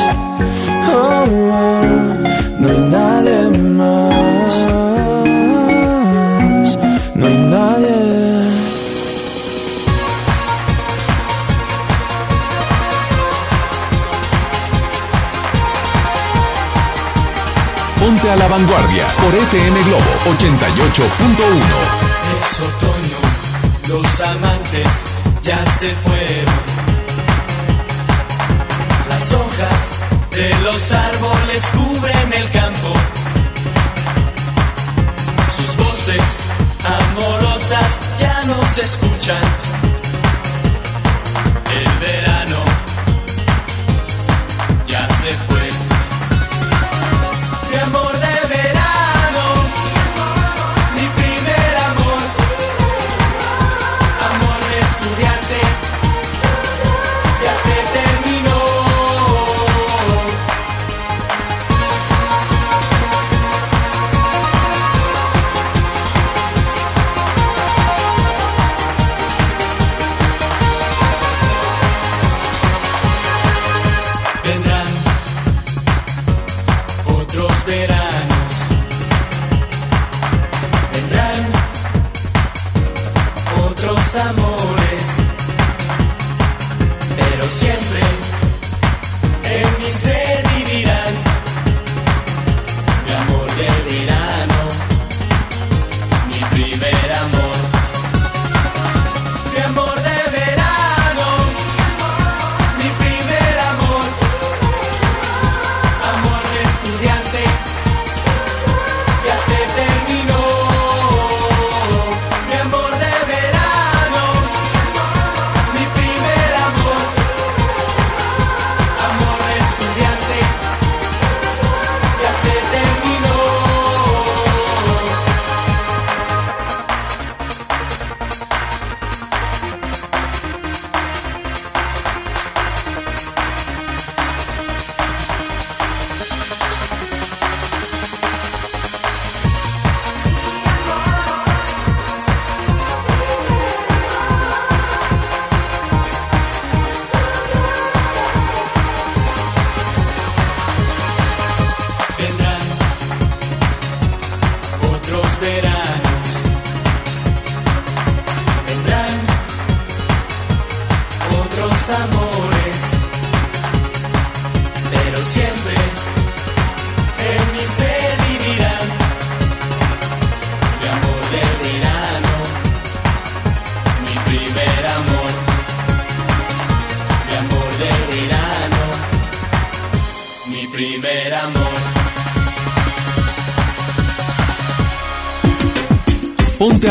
A la vanguardia por FM Globo 88.1. Es otoño, los amantes ya se fueron. Las hojas de los árboles cubren el campo. Sus voces amorosas ya no se escuchan. El verano Pero siempre en mi ser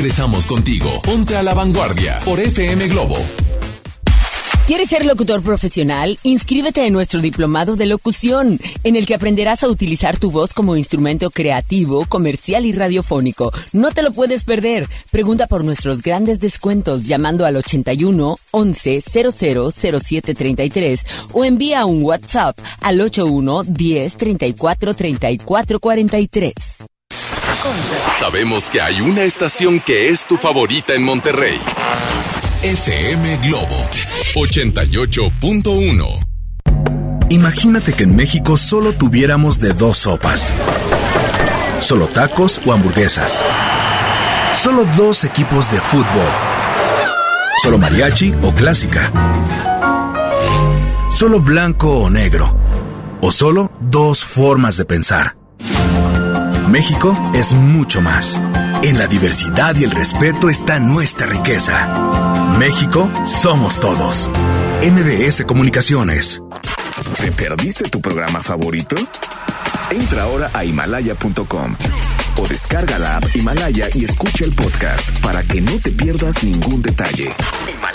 regresamos contigo. Ponte la vanguardia por FM Globo. ¿Quieres ser locutor profesional? Inscríbete en nuestro diplomado de locución, en el que aprenderás a utilizar tu voz como instrumento creativo, comercial y radiofónico. No te lo puedes perder. Pregunta por nuestros grandes descuentos llamando al 81 11 00 07 33 o envía un WhatsApp al 81 10 34 34 43. Sabemos que hay una estación que es tu favorita en Monterrey. FM Globo 88.1. Imagínate que en México solo tuviéramos de dos sopas. Solo tacos o hamburguesas. Solo dos equipos de fútbol. Solo mariachi o clásica. Solo blanco o negro. O solo dos formas de pensar. México es mucho más. En la diversidad y el respeto está nuestra riqueza. México somos todos. MBS Comunicaciones. ¿Te perdiste tu programa favorito? Entra ahora a himalaya.com o descarga la app Himalaya y escucha el podcast para que no te pierdas ningún detalle.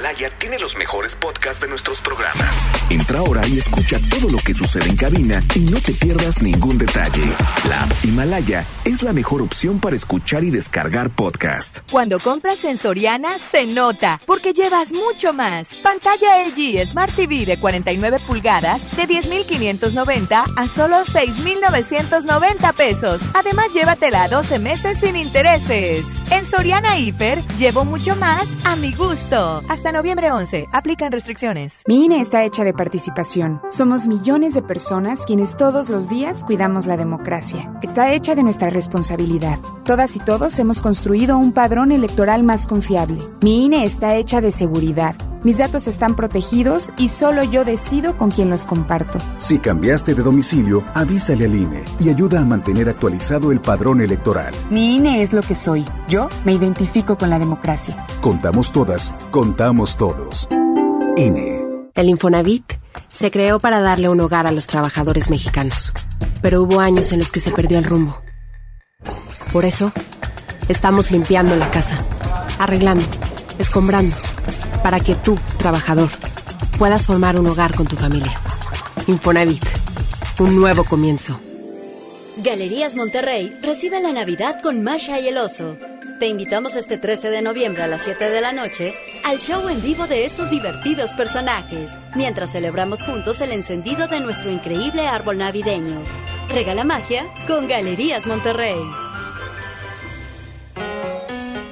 Himalaya tiene los mejores podcasts de nuestros programas. Entra ahora y escucha todo lo que sucede en cabina y no te pierdas ningún detalle. La app Himalaya es la mejor opción para escuchar y descargar podcast. Cuando compras en Soriana, se nota, porque llevas mucho más. Pantalla LG Smart TV de 49 pulgadas de 10,590 a solo 6,990 pesos. Además, llévatela a 12 meses sin intereses. En Soriana Hiper, llevo mucho más a mi gusto. Hasta noviembre 11, aplican restricciones. Mi INE está hecha de participación. Somos millones de personas quienes todos los días cuidamos la democracia. Está hecha de nuestra responsabilidad. Todas y todos hemos construido un padrón electoral más confiable. Mi INE está hecha de seguridad. Mis datos están protegidos y solo yo decido con quién los comparto. Si cambiaste de domicilio, avísale al INE y ayuda a mantener actualizado el padrón electoral. Mi INE es lo que soy. Yo me identifico con la democracia. Contamos todas, contamos todos. INE. El Infonavit se creó para darle un hogar a los trabajadores mexicanos, pero hubo años en los que se perdió el rumbo. Por eso, estamos limpiando la casa, arreglando, escombrando, para que tú, trabajador, puedas formar un hogar con tu familia. Infonavit, un nuevo comienzo. Galerías Monterrey recibe la Navidad con Masha y el oso. Te invitamos este 13 de noviembre a las 7 de la noche al show en vivo de estos divertidos personajes, mientras celebramos juntos el encendido de nuestro increíble árbol navideño. Regala magia con Galerías Monterrey.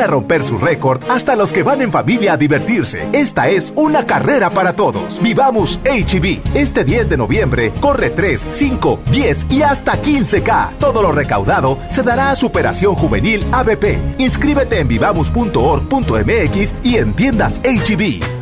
a romper su récord hasta los que van en familia a divertirse, esta es una carrera para todos. Vivamos HB. Este 10 de noviembre corre 3, 5, 10 y hasta 15K. Todo lo recaudado se dará a Superación Juvenil ABP. Inscríbete en vivamos.org.mx y en tiendas HB.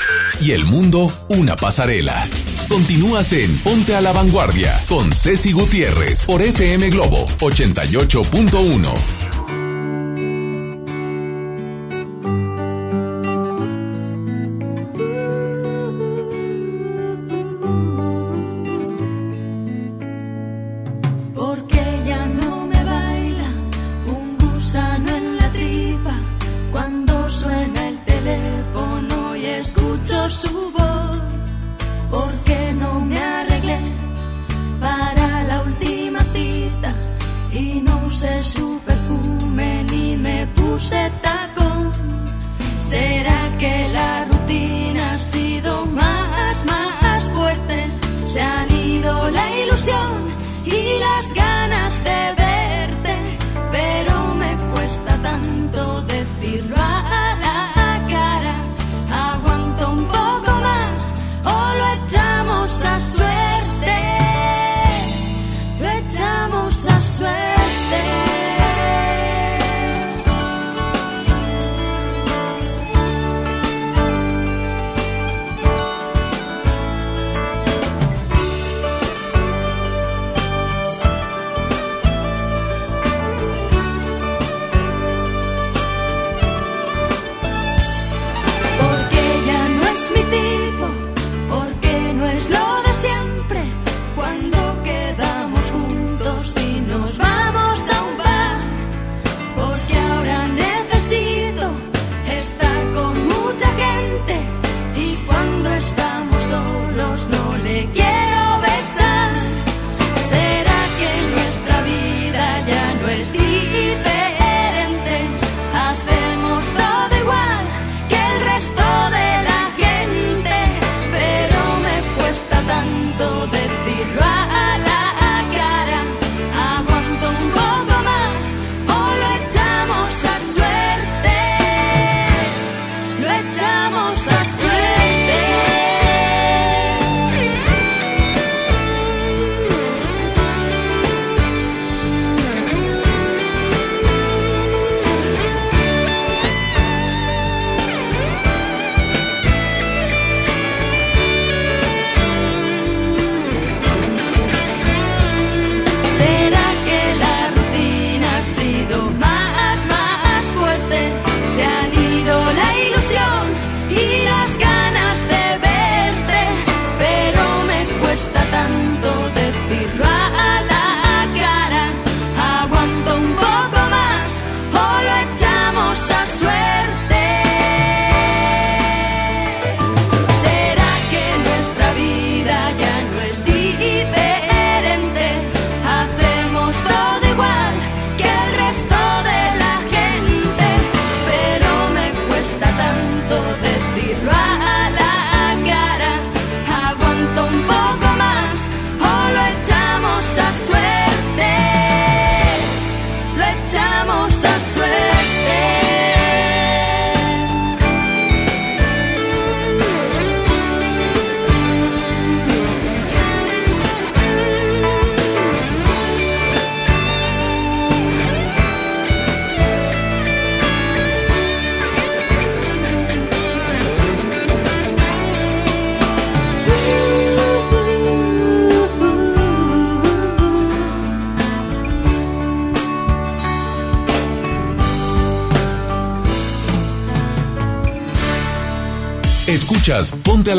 Y el mundo una pasarela. Continúas en Ponte a la Vanguardia con Ceci Gutiérrez por FM Globo 88.1. las ganas de verte,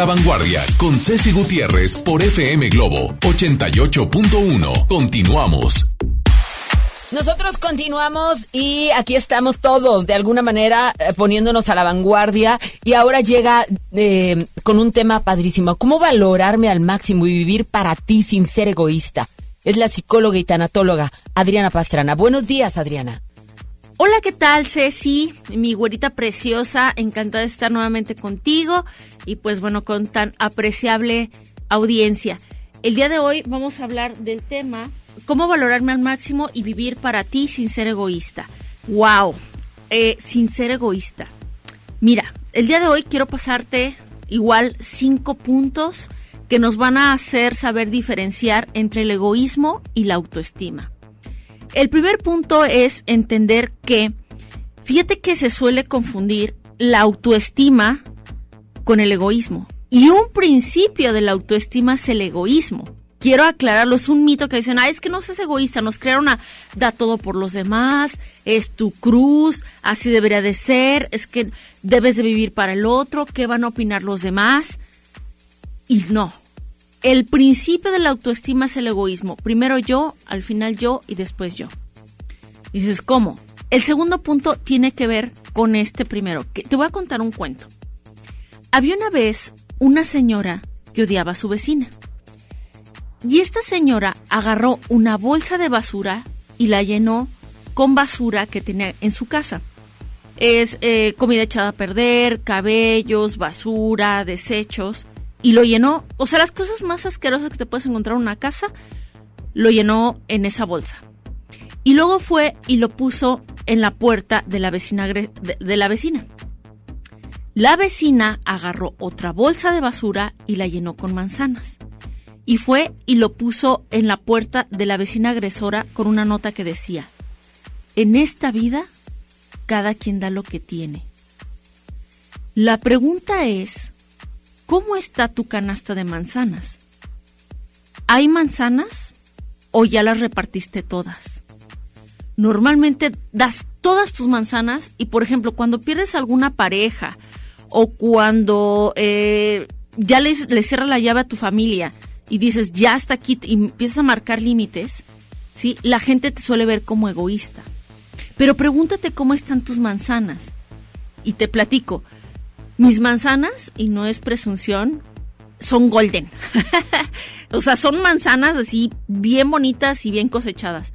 la Vanguardia con Ceci Gutiérrez por FM Globo 88.1. Continuamos. Nosotros continuamos y aquí estamos todos de alguna manera eh, poniéndonos a la vanguardia y ahora llega eh, con un tema padrísimo. ¿Cómo valorarme al máximo y vivir para ti sin ser egoísta? Es la psicóloga y tanatóloga Adriana Pastrana. Buenos días, Adriana. Hola, ¿qué tal, Ceci? Mi güerita preciosa, encantada de estar nuevamente contigo y pues bueno, con tan apreciable audiencia. El día de hoy vamos a hablar del tema cómo valorarme al máximo y vivir para ti sin ser egoísta. ¡Wow! Eh, sin ser egoísta. Mira, el día de hoy quiero pasarte igual cinco puntos que nos van a hacer saber diferenciar entre el egoísmo y la autoestima. El primer punto es entender que, fíjate que se suele confundir la autoestima con el egoísmo. Y un principio de la autoestima es el egoísmo. Quiero aclararlo, es un mito que dicen, ah, es que no seas egoísta, nos crearon a da todo por los demás, es tu cruz, así debería de ser, es que debes de vivir para el otro, ¿qué van a opinar los demás? Y no, el principio de la autoestima es el egoísmo. Primero yo, al final yo y después yo. Y dices, ¿cómo? El segundo punto tiene que ver con este primero. Que te voy a contar un cuento. Había una vez una señora que odiaba a su vecina. Y esta señora agarró una bolsa de basura y la llenó con basura que tenía en su casa. Es eh, comida echada a perder, cabellos, basura, desechos. Y lo llenó, o sea, las cosas más asquerosas que te puedes encontrar en una casa, lo llenó en esa bolsa. Y luego fue y lo puso en la puerta de la vecina. De, de la vecina. La vecina agarró otra bolsa de basura y la llenó con manzanas y fue y lo puso en la puerta de la vecina agresora con una nota que decía, en esta vida cada quien da lo que tiene. La pregunta es, ¿cómo está tu canasta de manzanas? ¿Hay manzanas o ya las repartiste todas? Normalmente das todas tus manzanas y, por ejemplo, cuando pierdes alguna pareja o cuando eh, ya le, le cierra la llave a tu familia, y dices, ya hasta aquí, y empiezas a marcar límites, ¿sí? La gente te suele ver como egoísta. Pero pregúntate cómo están tus manzanas. Y te platico, mis manzanas, y no es presunción, son golden. o sea, son manzanas así bien bonitas y bien cosechadas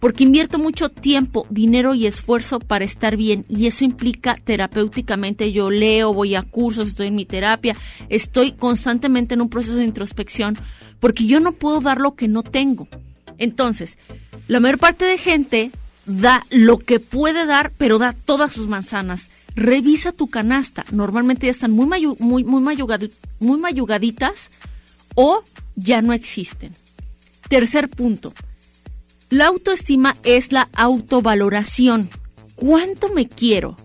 porque invierto mucho tiempo, dinero y esfuerzo para estar bien y eso implica terapéuticamente, yo leo, voy a cursos, estoy en mi terapia, estoy constantemente en un proceso de introspección porque yo no puedo dar lo que no tengo. Entonces, la mayor parte de gente da lo que puede dar, pero da todas sus manzanas. Revisa tu canasta. Normalmente ya están muy, muy, muy, mayugaditas o ya no existen. Tercer punto la autoestima es la autovaloración. ¿Cuánto me quiero?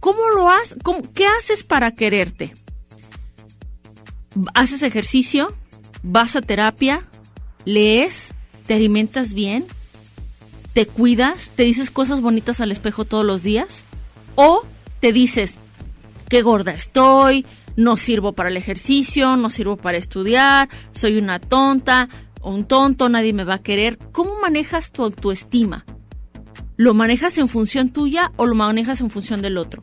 ¿Cómo lo haces? ¿Qué haces para quererte? ¿Haces ejercicio? ¿Vas a terapia? ¿Lees? ¿Te alimentas bien? ¿Te cuidas? ¿Te dices cosas bonitas al espejo todos los días? ¿O te dices, qué gorda estoy, no sirvo para el ejercicio, no sirvo para estudiar, soy una tonta, un tonto, nadie me va a querer. ¿Cómo manejas tu autoestima? ¿Lo manejas en función tuya o lo manejas en función del otro?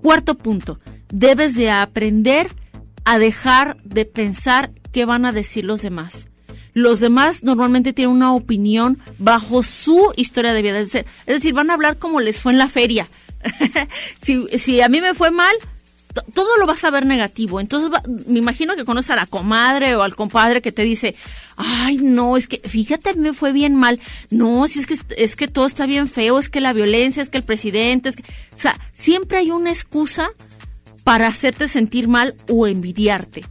Cuarto punto, debes de aprender a dejar de pensar qué van a decir los demás. Los demás normalmente tienen una opinión bajo su historia de vida. Es decir, van a hablar como les fue en la feria. si, a mí me fue mal, todo lo vas a ver negativo. Entonces, me imagino que conoces a la comadre o al compadre que te dice, ay, no, es que, fíjate, me fue bien mal. No, si es que, es que todo está bien feo, es que la violencia, es que el presidente, es que, o sea, siempre hay una excusa para hacerte sentir mal o envidiarte.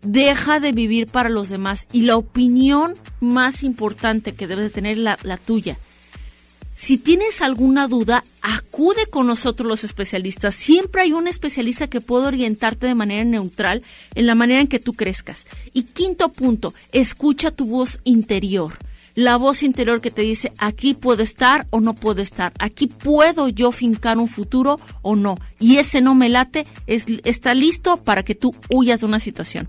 Deja de vivir para los demás y la opinión más importante que debes de tener es la, la tuya si tienes alguna duda, acude con nosotros los especialistas. Siempre hay un especialista que puede orientarte de manera neutral en la manera en que tú crezcas. Y quinto punto, escucha tu voz interior. La voz interior que te dice, aquí puedo estar o no puedo estar, aquí puedo yo fincar un futuro o no. Y ese no me late es, está listo para que tú huyas de una situación.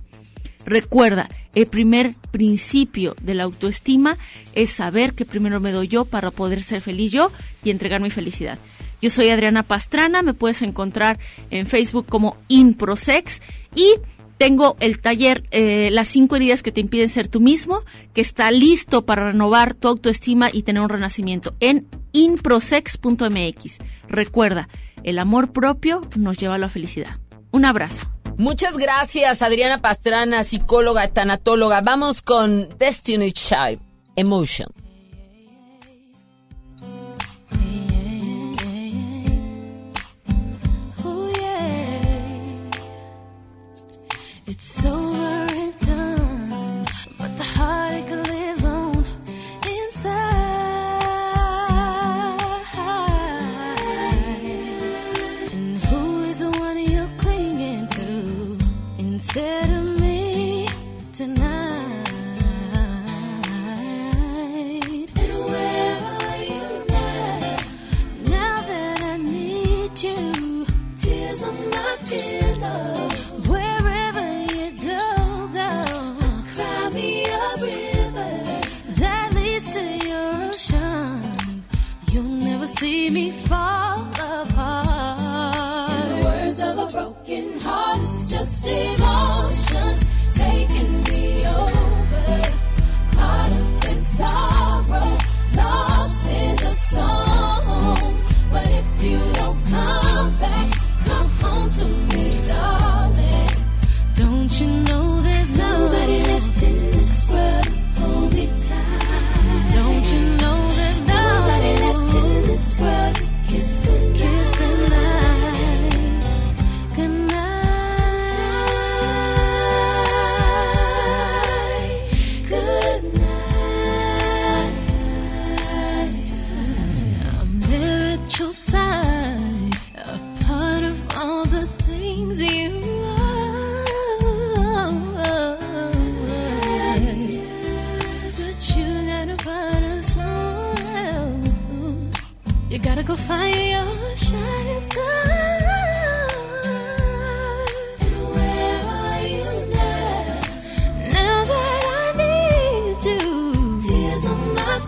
Recuerda, el primer principio de la autoestima es saber que primero me doy yo para poder ser feliz yo y entregar mi felicidad. Yo soy Adriana Pastrana, me puedes encontrar en Facebook como InproSex y tengo el taller eh, Las cinco heridas que te impiden ser tú mismo, que está listo para renovar tu autoestima y tener un renacimiento en inprosex.mx. Recuerda, el amor propio nos lleva a la felicidad. Un abrazo. Muchas gracias, Adriana Pastrana, psicóloga, tanatóloga. Vamos con Destiny Child, Emotion.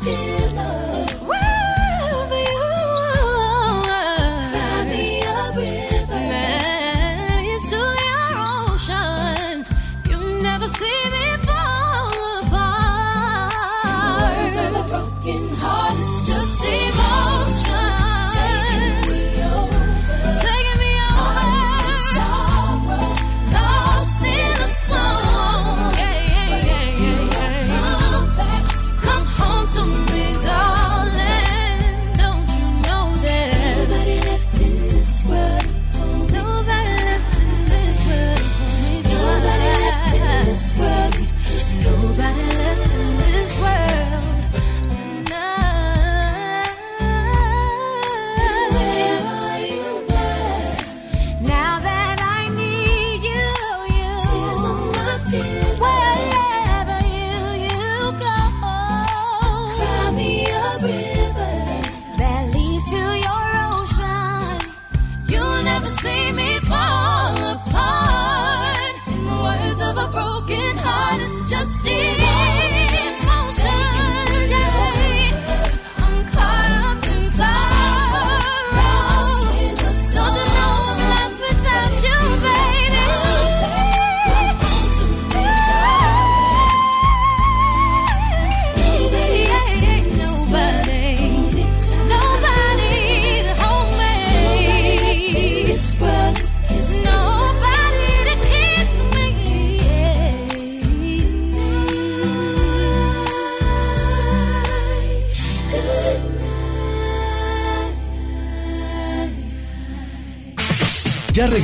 You.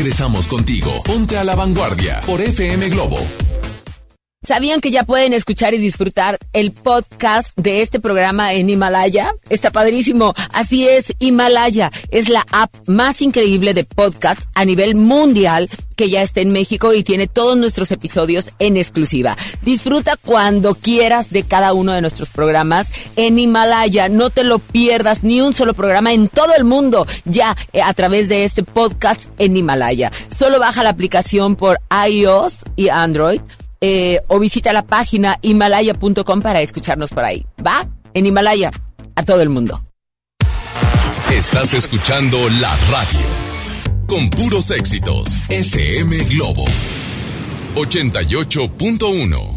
regresamos contigo. Ponte a la vanguardia por FM Globo ¿Sabían que ya pueden escuchar y disfrutar el podcast de este programa en Himalaya? Está padrísimo. Así es, Himalaya es la app más increíble de podcast a nivel mundial que ya está en México y tiene todos nuestros episodios en exclusiva. Disfruta cuando quieras de cada uno de nuestros programas en Himalaya. No te lo pierdas ni un solo programa en todo el mundo ya eh, a través de este podcast en Himalaya. Solo baja la aplicación por iOS y Android eh, o visita la página himalaya.com para escucharnos por ahí. ¿Va? En Himalaya, a todo el mundo. Estás escuchando la radio. Con puros éxitos. FM Globo. 88.1.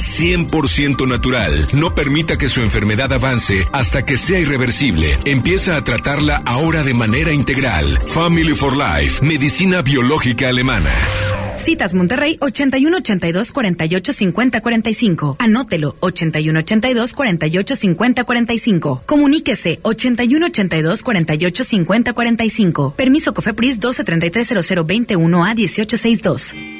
100% natural. No permita que su enfermedad avance hasta que sea irreversible. Empieza a tratarla ahora de manera integral. Family for Life, medicina biológica alemana. Citas Monterrey 81 82 48 50 45. Anótelo 81 82 48 50 45. Comuníquese 81 82 48 50 45. Permiso Cofepris 12 33 00 21 a 18 62.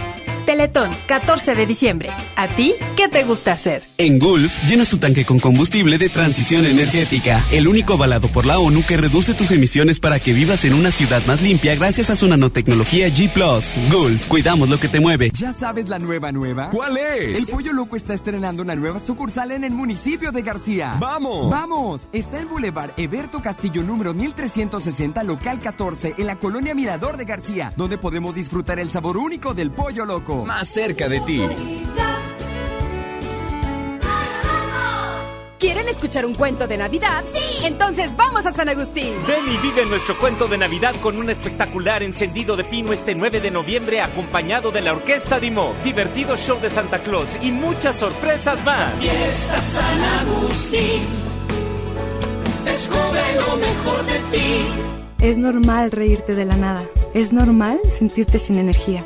Teletón, 14 de diciembre. ¿A ti qué te gusta hacer? En Gulf, llenas tu tanque con combustible de transición energética, el único avalado por la ONU que reduce tus emisiones para que vivas en una ciudad más limpia gracias a su nanotecnología G ⁇ Gulf, cuidamos lo que te mueve. ¿Ya sabes la nueva nueva? ¿Cuál es? El Pollo Loco está estrenando una nueva sucursal en el municipio de García. ¡Vamos! ¡Vamos! Está en Boulevard Eberto Castillo número 1360, local 14, en la colonia Mirador de García, donde podemos disfrutar el sabor único del Pollo Loco. Más cerca de ti. ¿Quieren escuchar un cuento de Navidad? ¡Sí! Entonces vamos a San Agustín. Ven y vive nuestro cuento de Navidad con un espectacular encendido de pino este 9 de noviembre acompañado de la Orquesta Dimo, divertido show de Santa Claus y muchas sorpresas más. Fiesta San Agustín. Descubre lo mejor de ti. Es normal reírte de la nada. Es normal sentirte sin energía.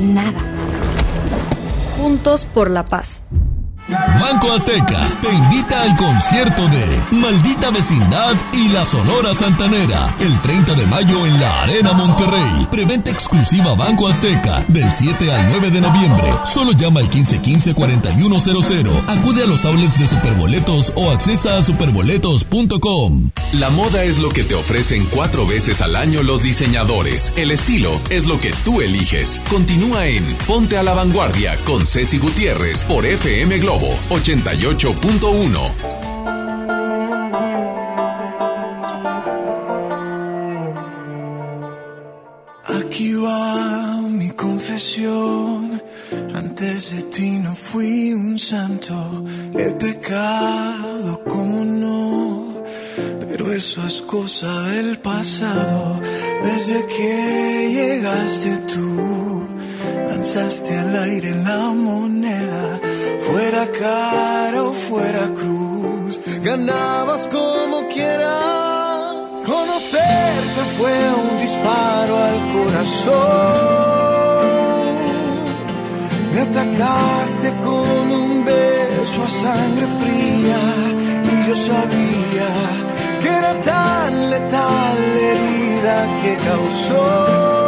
Nada. Juntos por la paz. Banco Azteca te invita al concierto de Maldita Vecindad y la Sonora Santanera el 30 de mayo en la Arena Monterrey. Preventa exclusiva Banco Azteca del 7 al 9 de noviembre. Solo llama al 1515-4100. Acude a los outlets de Superboletos o accesa a superboletos.com. La moda es lo que te ofrecen cuatro veces al año los diseñadores. El estilo es lo que tú eliges. Continúa en Ponte a la Vanguardia con Ceci Gutiérrez por FM Globo 88.1. Aquí va mi confesión. Antes de ti no fui un santo. He pecado, como no. Pero eso es cosa del pasado. Desde que llegaste tú, lanzaste al aire la moneda. Fuera cara o fuera cruz, ganabas como quieras. Conocerte fue un disparo al corazón. Me atacaste con un beso a sangre fría y yo sabía que era tan letal la herida que causó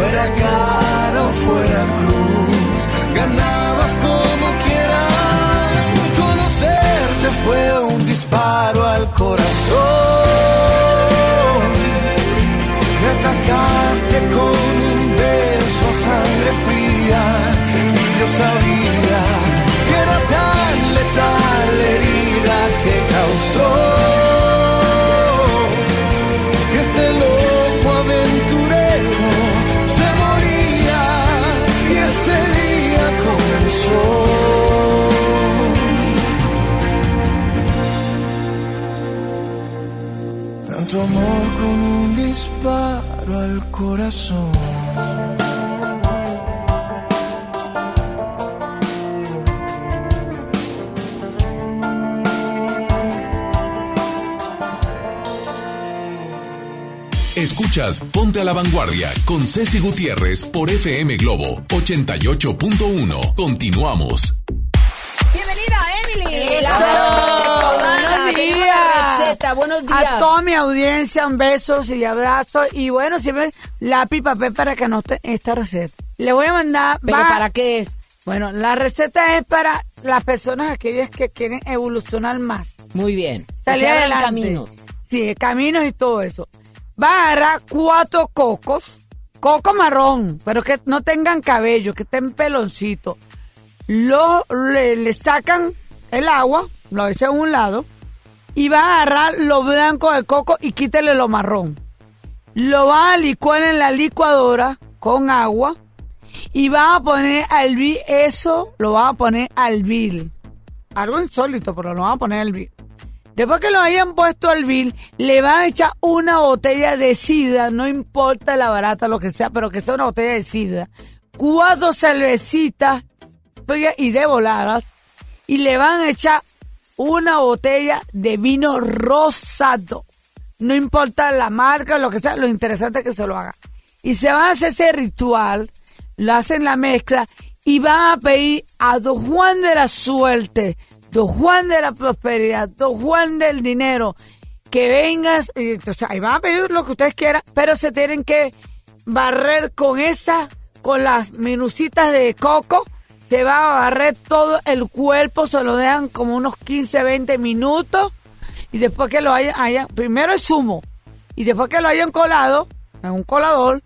fuera cara o fuera cruz, ganabas como quieras, conocerte fue un disparo al corazón. Me atacaste con un beso a sangre fría. Y yo sabía que era tan letal la herida que causó Tanto amor con un disparo al corazón. Escuchas Ponte a la Vanguardia con Ceci Gutiérrez por FM Globo 88.1. Continuamos. Buenos días. A toda mi audiencia, un beso y abrazo. Y bueno, siempre lápiz y papel para que anoten esta receta. Le voy a mandar. ¿Pero va- para qué es? Bueno, la receta es para las personas aquellas que quieren evolucionar más. Muy bien. Salir adelante. caminos. Sí, caminos y todo eso. Va a agarrar cuatro cocos, coco marrón, pero que no tengan cabello, que estén peloncitos. Lo, le, le sacan el agua, lo echan a un lado, y va a agarrar lo blanco del coco y quítale lo marrón. Lo va a licuar en la licuadora con agua y va a poner a hervir eso, lo va a poner a hervir. Algo insólito, pero lo van a poner a hervir. Después que lo hayan puesto al hervir, le van a echar una botella de sidra, no importa la barata, lo que sea, pero que sea una botella de sidra. Cuatro cervecitas y de voladas. Y le van a echar una botella de vino rosado. No importa la marca, lo que sea, lo interesante es que se lo haga. Y se va a hacer ese ritual, lo hacen la mezcla y van a pedir a Don Juan de la suerte, Don Juan de la prosperidad, Don Juan del dinero, que vengas, y, van a pedir lo que ustedes quieran, pero se tienen que barrer con esa, con las minucitas de coco, se va a barrer todo el cuerpo, se lo dejan como unos 15, 20 minutos, y después que lo hayan, hayan- primero el zumo, y después que lo hayan colado, en un colador,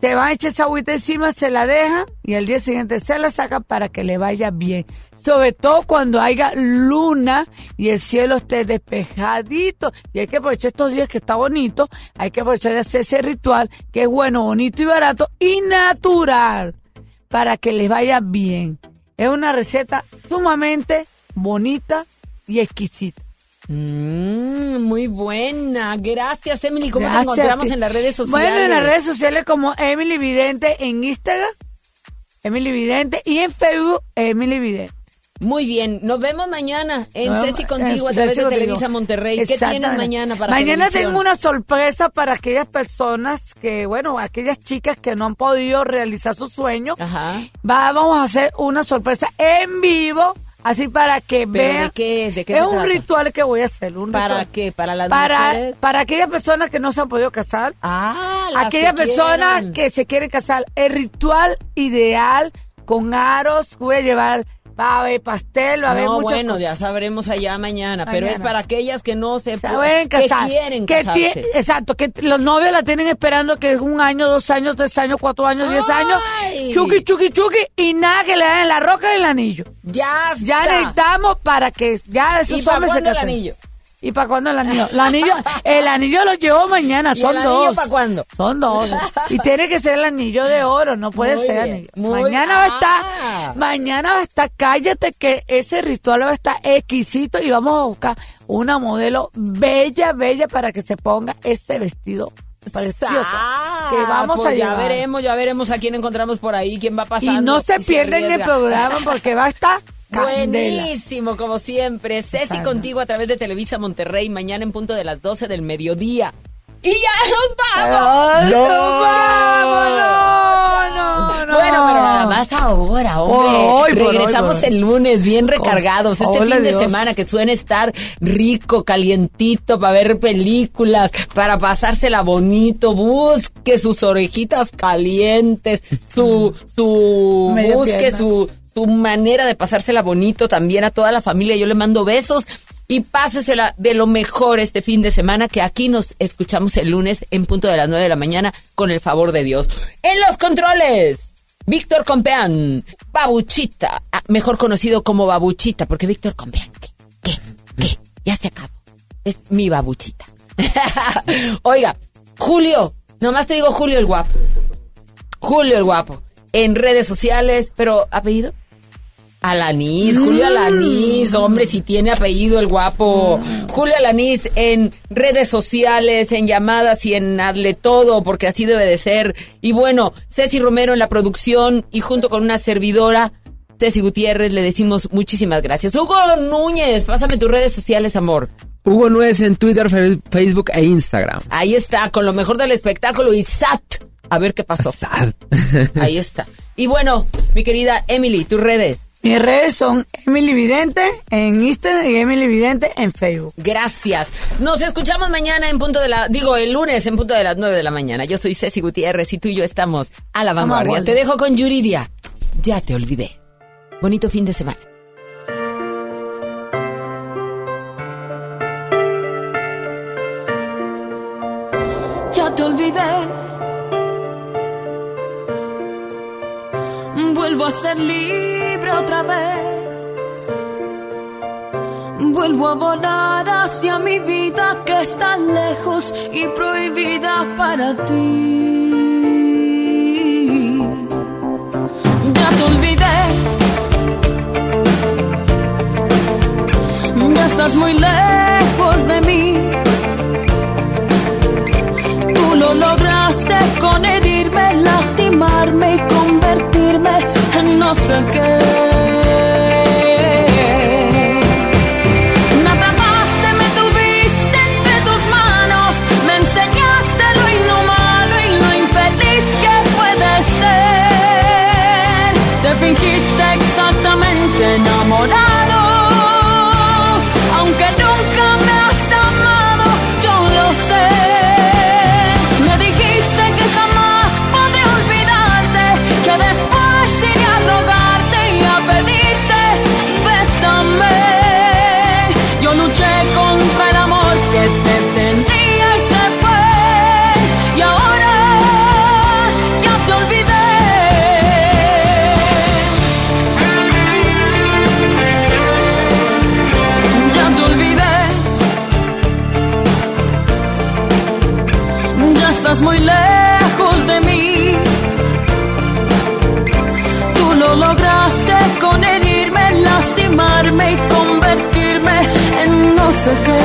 se va a echar esa agüita encima, se la deja y al día siguiente se la saca para que le vaya bien. Sobre todo cuando haya luna y el cielo esté despejadito. Y hay que aprovechar estos días que está bonito. Hay que aprovechar de hacer ese ritual que es bueno, bonito y barato y natural para que les vaya bien. Es una receta sumamente bonita y exquisita. Mm, muy buena. Gracias, Emily. ¿Cómo Gracias te encontramos en las redes sociales? Bueno, en las redes sociales como Emily Vidente en Instagram, Emily Vidente, y en Facebook, Emily Vidente. Muy bien, nos vemos mañana en No, Ceci Contigo a través de. Televisa Monterrey. ¿Qué tienes mañana para Mañana televisión? tengo una sorpresa para aquellas personas que, bueno, aquellas chicas que no han podido realizar su sueño. Ajá. Va- vamos a hacer una sorpresa en vivo, así para que ¿Pero vean. de qué es? ¿De qué es se un trata? ritual que voy a hacer. Un ¿Para ritual. qué? ¿Para las para, mujeres? para aquellas personas que no se han podido casar. Ah, las aquellas que personas que se quieren casar. El ritual ideal con aros. Voy a llevar, va a haber pastel, va a haber No, bueno, ya sabremos allá mañana, pero es para aquellas que no se, Se pu- pueden casar. que quieren Que casarse. exacto, que los novios la tienen esperando que es un año, dos años, tres años, cuatro años, diez años. Ay. Chuki, chuki, chuki. Y nada que le den la roca y el anillo. Ya Ya está. necesitamos para que ya esos ¿Y para hombres se cuándo el casen. anillo? ¿Y para cuándo el anillo? El anillo, el anillo lo llevo mañana, ¿Y son el anillo dos. para cuándo? Son dos. Y tiene que ser el anillo de oro, no puede Muy ser bien, anillo. mañana va a Ah. estar, mañana va a estar, cállate que ese ritual va a estar exquisito y vamos a buscar una modelo bella, bella para que se ponga este vestido precioso. Ah, que vamos pues a ya veremos, ya veremos a quién encontramos por ahí, quién va pasando. Y no se pierden el programa porque va a estar candela. Buenísimo, como siempre. Ceci Exacto. contigo a través de Televisa Monterrey, mañana en punto de las 12 del mediodía. ¡Y ya nos vamos! ¡Ay, ¡No! nos vamos! No, no, no. Bueno, pero nada más ahora, hombre. Hoy, Regresamos hoy, el lunes bien recargados. Este fin de Dios. semana que suene estar rico, calientito, para ver películas, para pasársela bonito. Busque sus orejitas calientes, su, su, busque su, su manera de pasársela bonito también a toda la familia. Yo le mando besos. Y pásesela de lo mejor este fin de semana, que aquí nos escuchamos el lunes en punto de las 9 de la mañana, con el favor de Dios. En los controles, Víctor Compeán, Babuchita, ah, mejor conocido como Babuchita, porque Víctor Compeán, ¿qué? ¿Qué? ¿Qué? Ya se acabó. Es mi Babuchita. Oiga, Julio, nomás te digo Julio el guapo. Julio el guapo. En redes sociales, pero ¿apellido? Alanís, Julio Alanís, hombre, si tiene apellido el guapo. Julio Alanís en redes sociales, en llamadas y en hazle todo, porque así debe de ser. Y bueno, Ceci Romero en la producción y junto con una servidora, Ceci Gutiérrez, le decimos muchísimas gracias. Hugo Núñez, pásame tus redes sociales, amor. Hugo Nuez en Twitter, Facebook e Instagram. Ahí está, con lo mejor del espectáculo y SAT. A ver qué pasó. Ahí está. Y bueno, mi querida Emily, tus redes. Mis redes son Emily Vidente en Instagram y Emily Vidente en Facebook. Gracias. Nos escuchamos mañana en punto de la, digo, el lunes en punto de las 9 de la mañana. Yo soy Ceci Gutiérrez y tú y yo estamos a la vanguardia. Te dejo con Yuridia. Ya te olvidé. Bonito fin de semana. ya te olvidé. Vuelvo a ser libre otra vez. Vuelvo a volar hacia mi vida que está lejos y prohibida para ti. Ya te olvidé. Ya estás muy lejos de mí. Tú lo lograste con herirme, lastimarme y convertirme no sé qué. so good.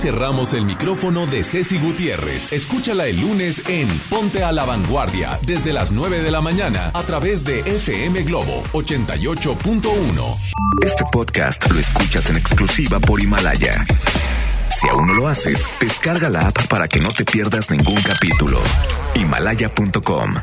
Cerramos el micrófono de Ceci Gutiérrez. Escúchala el lunes en Ponte a la Vanguardia desde las 9 de la mañana a través de FM Globo 88.1. Este podcast lo escuchas en exclusiva por Himalaya. Si aún no lo haces, descarga la app para que no te pierdas ningún capítulo. Himalaya.com